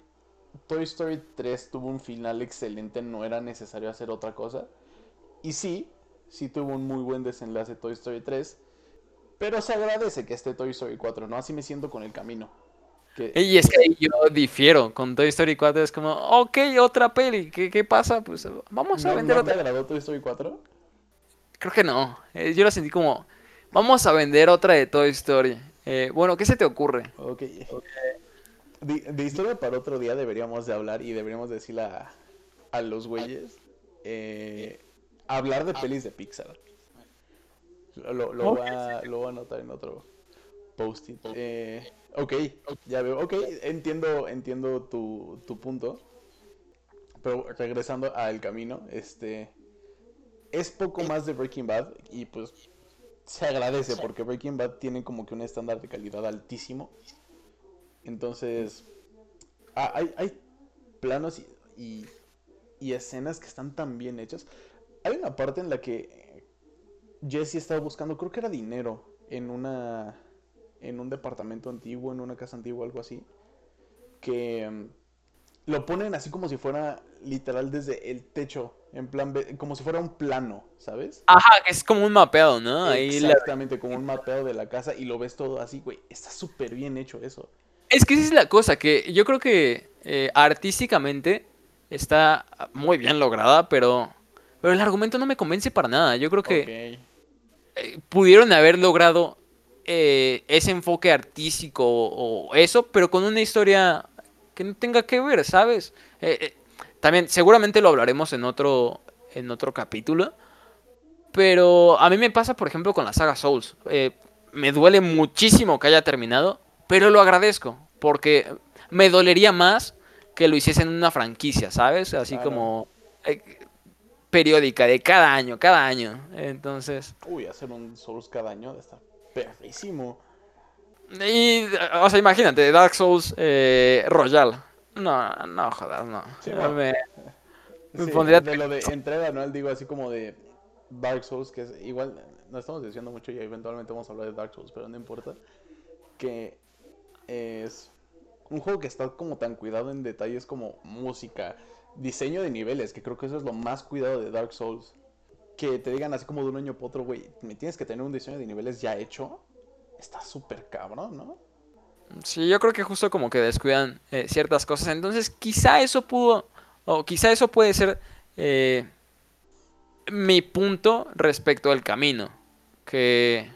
Toy Story 3 tuvo un final excelente, no era necesario hacer otra cosa. Y sí, sí tuvo un muy buen desenlace Toy Story 3. Pero se agradece que esté Toy Story 4, ¿no? Así me siento con el camino. Que, Y es que yo difiero, con Toy Story 4 es como, ok, otra peli, ¿qué, qué pasa? Pues vamos a ¿no, vender ¿no te otra. agradó Toy Story 4? Creo que no, eh, yo lo sentí como, vamos a vender otra de Toy Story. Eh, bueno, ¿qué se te ocurre? Ok. De, de historia para otro día deberíamos de hablar y deberíamos decirle a, a los güeyes eh, hablar de pelis de Pixar. Lo, lo, voy a, lo voy a anotar en otro post-it. Eh, ok, ya veo. Ok, entiendo, entiendo tu, tu punto. Pero regresando al camino, este es poco más de Breaking Bad y pues se agradece porque Breaking Bad tiene como que un estándar de calidad altísimo. Entonces, ah, hay, hay planos y, y- y escenas que están tan bien hechas. Hay una parte en la que Jesse estaba buscando, creo que era dinero, en una en un departamento antiguo, en una casa antigua, algo así. Que mm, lo ponen así como si fuera literal desde el techo, en plan, como si fuera un plano, ¿sabes? Ajá, es como un mapeado, ¿no? Ahí la- Exactamente, como un mapeado de la casa y lo ves todo así, güey. Está súper bien hecho eso. Es que esa es la cosa, que yo creo que eh, artísticamente está muy bien lograda, pero, pero el argumento no me convence para nada. Yo creo que eh, pudieron haber logrado eh, ese enfoque artístico o, o eso, pero con una historia que no tenga que ver, ¿sabes? También seguramente lo hablaremos en otro, en otro capítulo, pero a mí me pasa, por ejemplo, con la saga Souls. Me duele muchísimo que haya terminado, pero lo agradezco, porque me dolería más que lo hiciesen en una franquicia, ¿sabes? Así Claro. como eh, periódica, de cada año, cada año. Entonces... Uy, hacer un Souls cada año está perrísimo. Y, o sea, imagínate, Dark Souls eh, Royal. No, no, jodas, no. Sí, No me, me Sí, pondría de lo de entrega anual, digo así como de Dark Souls, que es igual, nos estamos diciendo mucho y eventualmente vamos a hablar de Dark Souls, pero no importa. Que es un juego que está como tan cuidado en detalles como música, diseño de niveles, que creo que eso es lo más cuidado de Dark Souls. Que te digan así como de un año para otro, güey, me tienes que tener un diseño de niveles ya hecho. Está súper cabrón, ¿no? Sí, yo creo que justo como que descuidan eh, ciertas cosas. Entonces, quizá eso pudo, o quizá eso puede ser eh, mi punto respecto al camino. Que,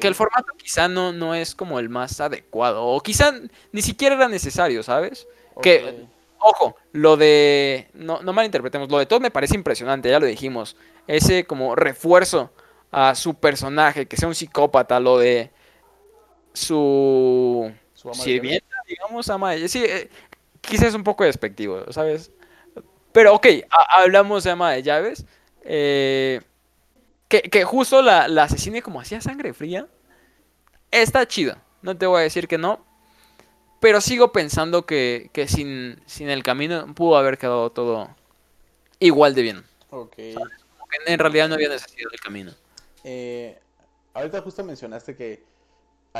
Que el formato quizá no, no es como el más adecuado. O quizá ni siquiera era necesario, ¿sabes? Que. Ojo, lo de. No, no malinterpretemos, lo de Todd me parece impresionante, ya lo dijimos. Ese como refuerzo a su personaje, que sea un psicópata, lo de su Su sirvienta, digamos, ama de- Sí, eh, quizás un poco despectivo, ¿sabes? Pero ok, ha- hablamos de ama de llaves. eh, que, que justo la, la asesine como hacía sangre fría. Está chido. No te voy a decir que no. Pero sigo pensando que, que sin, sin el camino pudo haber quedado todo igual de bien. Ok. En realidad no había necesidad del camino. Eh, ahorita justo mencionaste que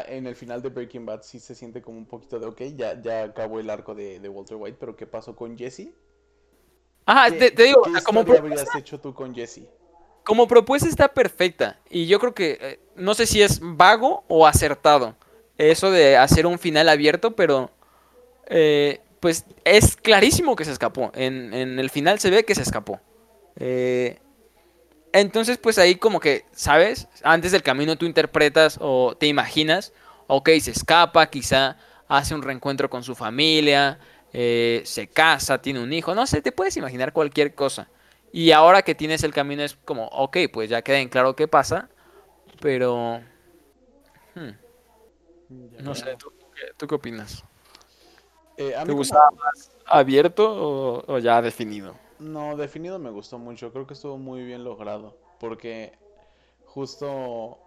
en el final de Breaking Bad sí se siente como un poquito de, ok, ya, ya acabó el arco de, de Walter White, pero ¿qué pasó con Jesse? Ajá, ¿Qué, te, te digo, qué como, habrías hecho tú con Jesse? Como propuesta está perfecta. Y yo creo que, eh, no sé si es vago o acertado. Eso de hacer un final abierto, pero eh, pues es clarísimo que se escapó. En, el final se ve que se escapó. Eh, entonces, pues ahí como que, ¿sabes? Antes del camino tú interpretas o te imaginas, ok, se escapa, quizá hace un reencuentro con su familia, eh, se casa, tiene un hijo, no sé, te puedes imaginar cualquier cosa. Y ahora que tienes el camino es como, ok, pues ya queda en claro qué pasa, pero... hmm, no sé, ¿tú, qué- tú qué opinas? Eh, a ¿Te como- gustaba más abierto o, o ya definido? No, definido me gustó mucho, creo que estuvo muy bien logrado, porque justo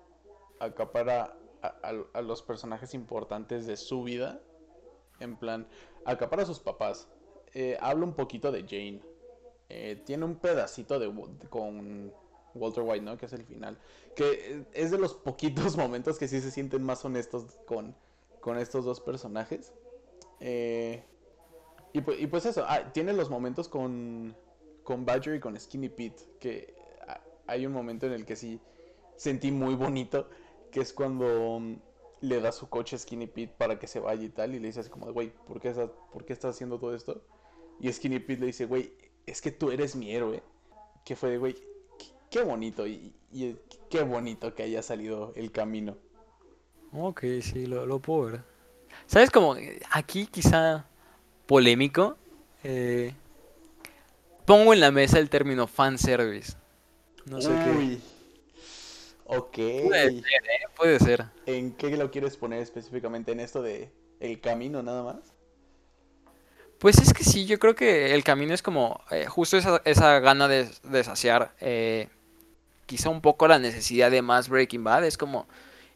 acapara a, a- a los personajes importantes de su vida, en plan, acapara a sus papás. Eh, habla un poquito de Jane, eh, tiene un pedacito de, con Walter White, ¿no? Que es el final, que eh, es de los poquitos momentos que sí se sienten más honestos con, con estos dos personajes. Eh, y, pu- y pues eso, ah, tiene los momentos con, con Badger y con Skinny Pete, que ah, hay un momento en el que sí sentí muy bonito, que es cuando mm, le da su coche a Skinny Pete para que se vaya y tal, y le dice así como güey, ¿por ¿por qué estás haciendo todo esto? Y Skinny Pete le dice, güey, es que tú eres mi héroe. Que fue de, güey, qué, bonito, y, y qué bonito que haya salido el camino. Ok, sí, lo, lo puedo ver. ¿Sabes como aquí quizá polémico? eh, pongo en la mesa el término fanservice. No sé qué. Ok. Puede ser, ¿eh? Puede ser. ¿En qué lo quieres poner específicamente? ¿En esto de el camino nada más? Pues es que sí, yo creo que el camino es como eh, justo esa, esa gana de, de saciar eh, quizá un poco la necesidad de más Breaking Bad. Es como,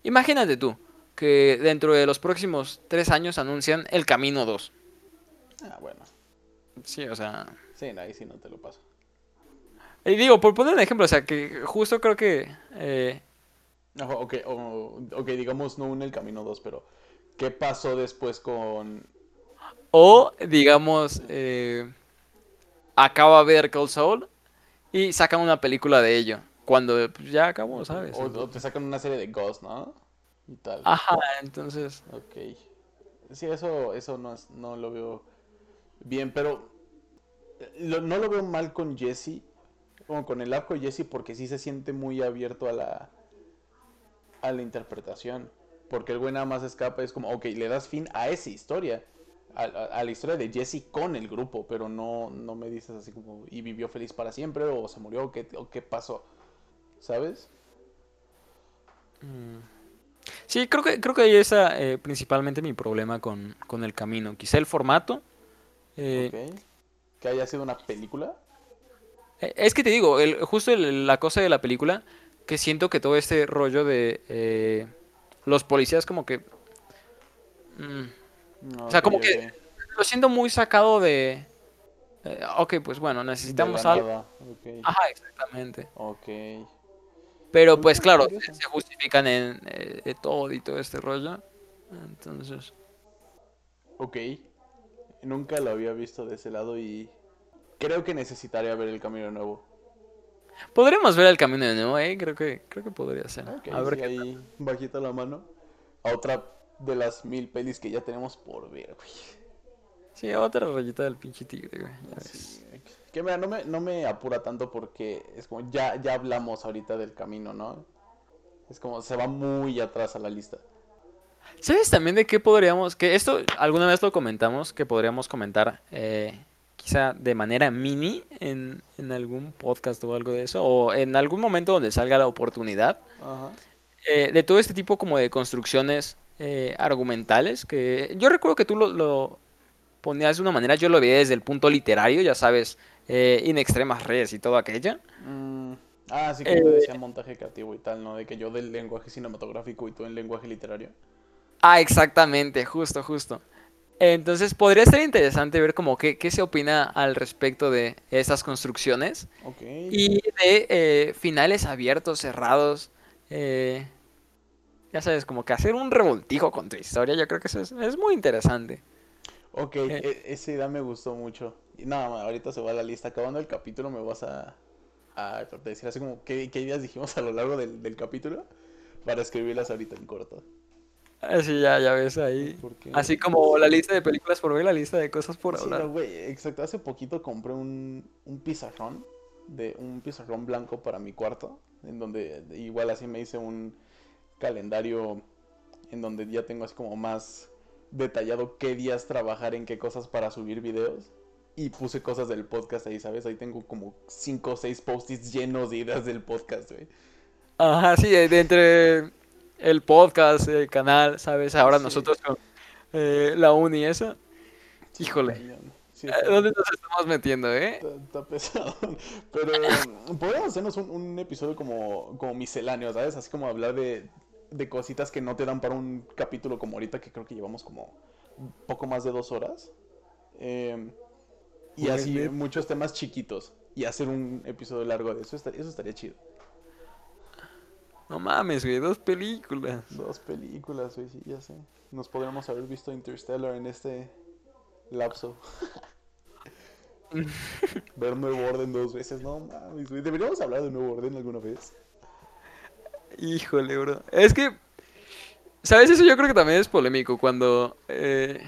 imagínate tú, que dentro de los próximos tres años anuncian El Camino 2. Ah, bueno. Sí, o sea... Sí, ahí sí no te lo paso. Y digo, por poner un ejemplo, o sea, que justo creo que... eh, Ojo, ok, o- ok, digamos no en el camino 2, pero ¿qué pasó después con... o, digamos, eh, acaba Better Call Saul y sacan una película de ello. Cuando pues, ya acabó, ¿sabes? O, o te sacan una serie de Ghost, ¿no? Y tal. Ajá, entonces... Ok. Sí, eso, eso no, es- no lo veo bien, pero eh, lo- no lo veo mal con Jesse, como con el arco de Jesse, porque sí se siente muy abierto a la, a la interpretación. Porque el güey nada más escapa, es como, ok, le das fin a esa historia, a, a- la historia de Jesse con el grupo, pero no, no me dices así como, y vivió feliz para siempre, o se murió, o qué, o qué pasó, ¿sabes? Sí, creo que, creo que ahí está eh, principalmente mi problema con, con el camino. Quizá el formato. eh, Ok. Que haya sido una película. eh, es que te digo, el, justo el- la cosa de la película, que siento que todo este rollo de eh, los policías como que... mm, No, O sea, como que- lo siento muy sacado de... eh, ok, pues bueno, necesitamos algo. Ajá, exactamente. Ok. Pero pues Ah, claro, se, justifican en eh, todo y todo este rollo. Entonces... Ok. Nunca lo había visto de ese lado y creo que necesitaría ver el camino nuevo. Podríamos ver el camino de nuevo, ¿eh? Creo que, creo que podría ser. Ok, A ver sí, qué ahí bajita la mano. A otra de las mil pelis que ya tenemos por ver, güey. Sí, otra rayita del pinche tigre, güey. ya ves. Que mira, no me, no me apura tanto porque es como ya, ya hablamos ahorita del camino, ¿no? Es como se va muy atrás a la lista. ¿Sabes también de qué podríamos? Que esto alguna vez lo comentamos, que podríamos comentar eh, quizá de manera mini en, en algún podcast o algo de eso, o en algún momento donde salga la oportunidad, Ajá. eh, de todo este tipo como de construcciones eh, argumentales, que yo recuerdo que tú lo, lo ponías de una manera, yo lo veía desde el punto literario, ya sabes, eh, in extremas redes y todo aquello. Mm, ah, sí que te Eh, decía montaje creativo y tal, ¿no? De que yo del lenguaje cinematográfico y tú en lenguaje literario. Ah, exactamente, justo, justo. Entonces podría ser interesante ver como qué, qué se opina al respecto de estas construcciones y de eh, finales abiertos, cerrados. eh, ya sabes, como que hacer un revoltijo con tu historia, yo creo que eso es, es muy interesante. Ok, Eh. e- esa idea me gustó mucho. Y nada, ma, ahorita se va a la lista. Acabando el capítulo me vas a, a decir así como qué, qué ideas dijimos a lo largo del, del capítulo para escribirlas ahorita en corto. Así ya, ya ves ahí. Así como la lista de películas por ver, la lista de cosas por Sí, hablar. no, güey, exacto. Hace poquito compré un, un pizarrón, de un pizarrón blanco para mi cuarto, en donde igual así me hice un calendario en donde ya tengo así como más detallado qué días trabajar en qué cosas para subir videos. Y puse cosas del podcast ahí, ¿sabes? Ahí tengo como 5 o 6 post-its llenos de ideas del podcast, güey. Ajá, sí, de, entre el podcast, el canal, ¿sabes? Ahora Sí. nosotros con eh, la uni y eso. Híjole. Sí, Eh, está- ¿Dónde nos estamos metiendo, eh? Está, está pesado. Pero podríamos hacernos un, un episodio como, como misceláneo, ¿sabes? Así como hablar de, de cositas que no te dan para un capítulo como ahorita, que creo que llevamos como poco más de dos horas. Eh, y así muchos temas chiquitos. Y hacer un episodio largo de eso, estaría, eso estaría chido. No mames, güey, dos películas. Dos películas, güey, sí, ya sé. Nos podríamos haber visto Interstellar en este lapso. Ver Nuevo Orden dos veces, no mames, güey. Deberíamos hablar de Nuevo Orden alguna vez. Híjole, bro. Es que, ¿sabes? Eso yo creo que también es polémico cuando... eh,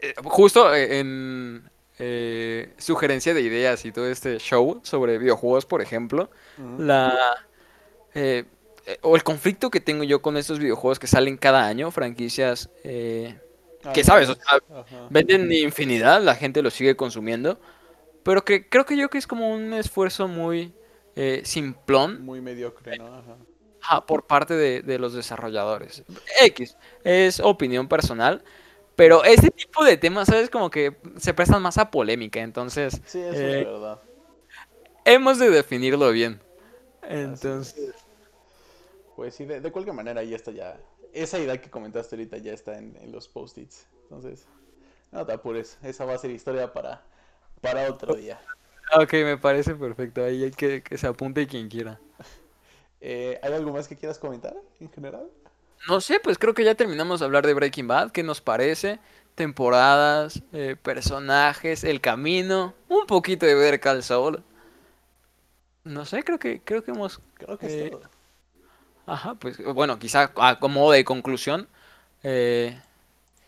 eh, justo en eh, sugerencia de ideas y todo este show sobre videojuegos, por ejemplo, la... eh, o el conflicto que tengo yo con estos videojuegos que salen cada año, franquicias eh, que sabes, o sea, venden infinidad, la gente lo sigue consumiendo, pero que creo que yo que es como un esfuerzo muy eh, simplón Muy mediocre, ¿no? Ajá. Ajá, por parte de, de los desarrolladores. X, es opinión personal, pero este tipo de temas, ¿sabes? Como que se prestan más a polémica, entonces Sí, eso eh, es verdad. hemos de definirlo bien. Entonces, Pues sí, de, de cualquier manera, ya está ya. Esa idea que comentaste ahorita ya está en, en los post-its. Entonces, no te apures. Esa va a ser historia para, para otro día. Ok, me parece perfecto, ahí hay que, que se apunte quien quiera. Eh, ¿Hay algo más que quieras comentar en general? No sé, pues creo que ya terminamos de hablar de Breaking Bad, ¿qué nos parece? Temporadas, eh, personajes, el camino, un poquito de Better Call Saul. No sé, creo que, creo que hemos Creo que es Eh, todo. Ajá, pues bueno, quizá a como de conclusión, eh,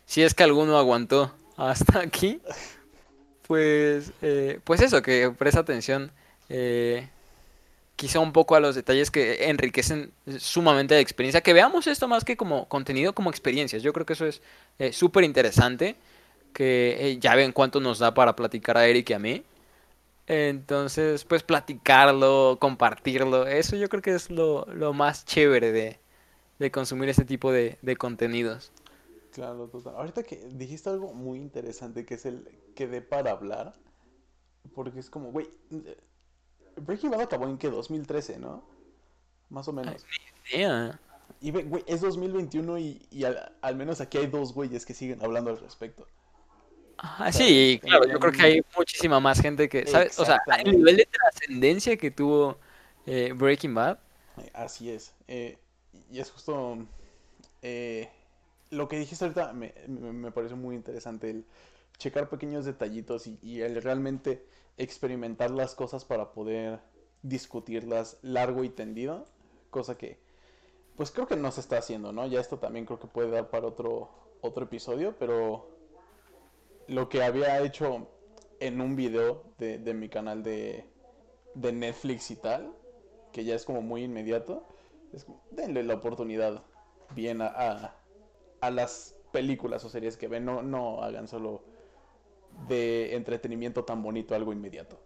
si es que alguno aguantó hasta aquí, pues, eh, pues eso, que presta atención eh, quizá un poco a los detalles que enriquecen sumamente la experiencia, que veamos esto más que como contenido, como experiencias. Yo creo que eso es eh, súper interesante, que eh, ya ven cuánto nos da para platicar a Eric y a mí. Entonces, pues platicarlo, compartirlo, eso yo creo que es lo, más chévere de, consumir este tipo de contenidos. Claro, total. Ahorita que dijiste algo muy interesante que es el que dé para hablar. Porque es como, güey. Breaking Bad acabó en que 2013, ¿no? Más o menos. Yeah. Y ve, güey, es 2021 y, y al, al menos aquí hay dos güeyes que siguen hablando al respecto. Ajá, ¿Sabes? sí, claro, yo creo que hay muchísima más gente que, ¿sabes? O sea, el nivel de trascendencia que tuvo eh, Breaking Bad. Así es. eh, y es justo eh, lo que dijiste ahorita me, me, me pareció muy interesante el checar pequeños detallitos y, el realmente experimentar las cosas para poder discutirlas largo y tendido, cosa que pues creo que no se está haciendo, ¿no? Ya esto también creo que puede dar para otro otro episodio, pero lo que había hecho en un video de, de mi canal de, de Netflix y tal, que ya es como muy inmediato, es como, denle la oportunidad bien a, a las películas o series que ven, no, no hagan solo de entretenimiento tan bonito algo inmediato.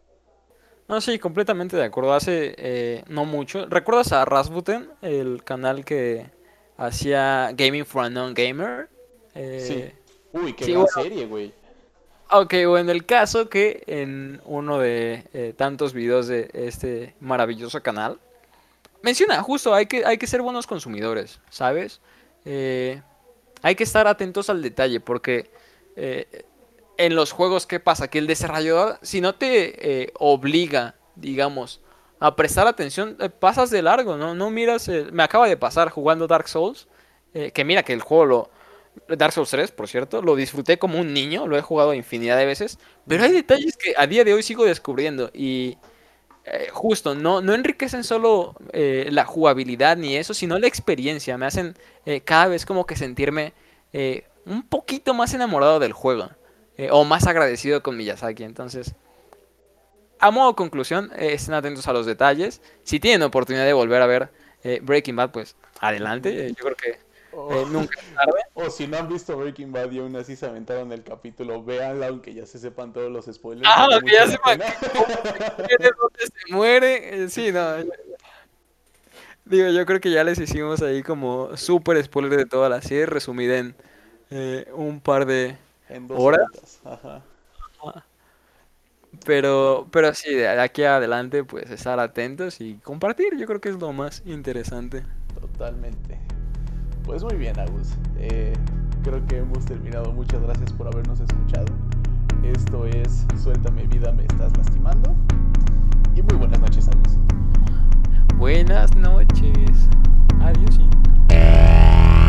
No, sí, completamente de acuerdo. Hace eh, no mucho. ¿Recuerdas a Rasputin, el canal que hacía Gaming for a Non-Gamer? Eh, Sí. Uy, qué sí, gran bueno. serie, güey. Ok, o en el caso que en uno de eh, tantos videos de este maravilloso canal menciona, justo, hay que, hay que ser buenos consumidores, ¿sabes? Eh, hay que estar atentos al detalle porque eh, en los juegos, ¿qué pasa? Que el desarrollador, si no te eh, obliga, digamos, a prestar atención, eh, pasas de largo, ¿no? No miras, me acaba de pasar jugando Dark Souls, que mira que el juego lo... Dark Souls 3, por cierto, lo disfruté como un niño, lo he jugado infinidad de veces, pero hay detalles que a día de hoy sigo descubriendo y eh, justo, no, no enriquecen solo eh, la jugabilidad ni eso, sino la experiencia, me hacen eh, cada vez como que sentirme eh, un poquito más enamorado del juego eh, o más agradecido con Miyazaki, entonces... A modo conclusión, eh, estén atentos a los detalles. Si tienen oportunidad de volver a ver Breaking Bad, pues adelante. Yo creo que O, eh, nunca tarde. o si no han visto Breaking Bad y aún así se aventaron el capítulo, véanla aunque ya se sepan todos los spoilers. Ah, vale que ya sepan dónde se muere. eh, sí, no. ya- Digo, yo creo que ya les hicimos ahí como súper spoiler de toda la serie, resumida en eh, un par de En dos horas. Ajá. Pero, pero sí, de aquí adelante, pues estar atentos y compartir, yo creo que es lo más interesante. Totalmente. Pues muy bien, Agus. Eh, creo que hemos terminado. Muchas gracias por habernos escuchado. Esto es Suéltame vida, me estás lastimando. Y muy buenas noches, Agus. Buenas noches. Adiós. y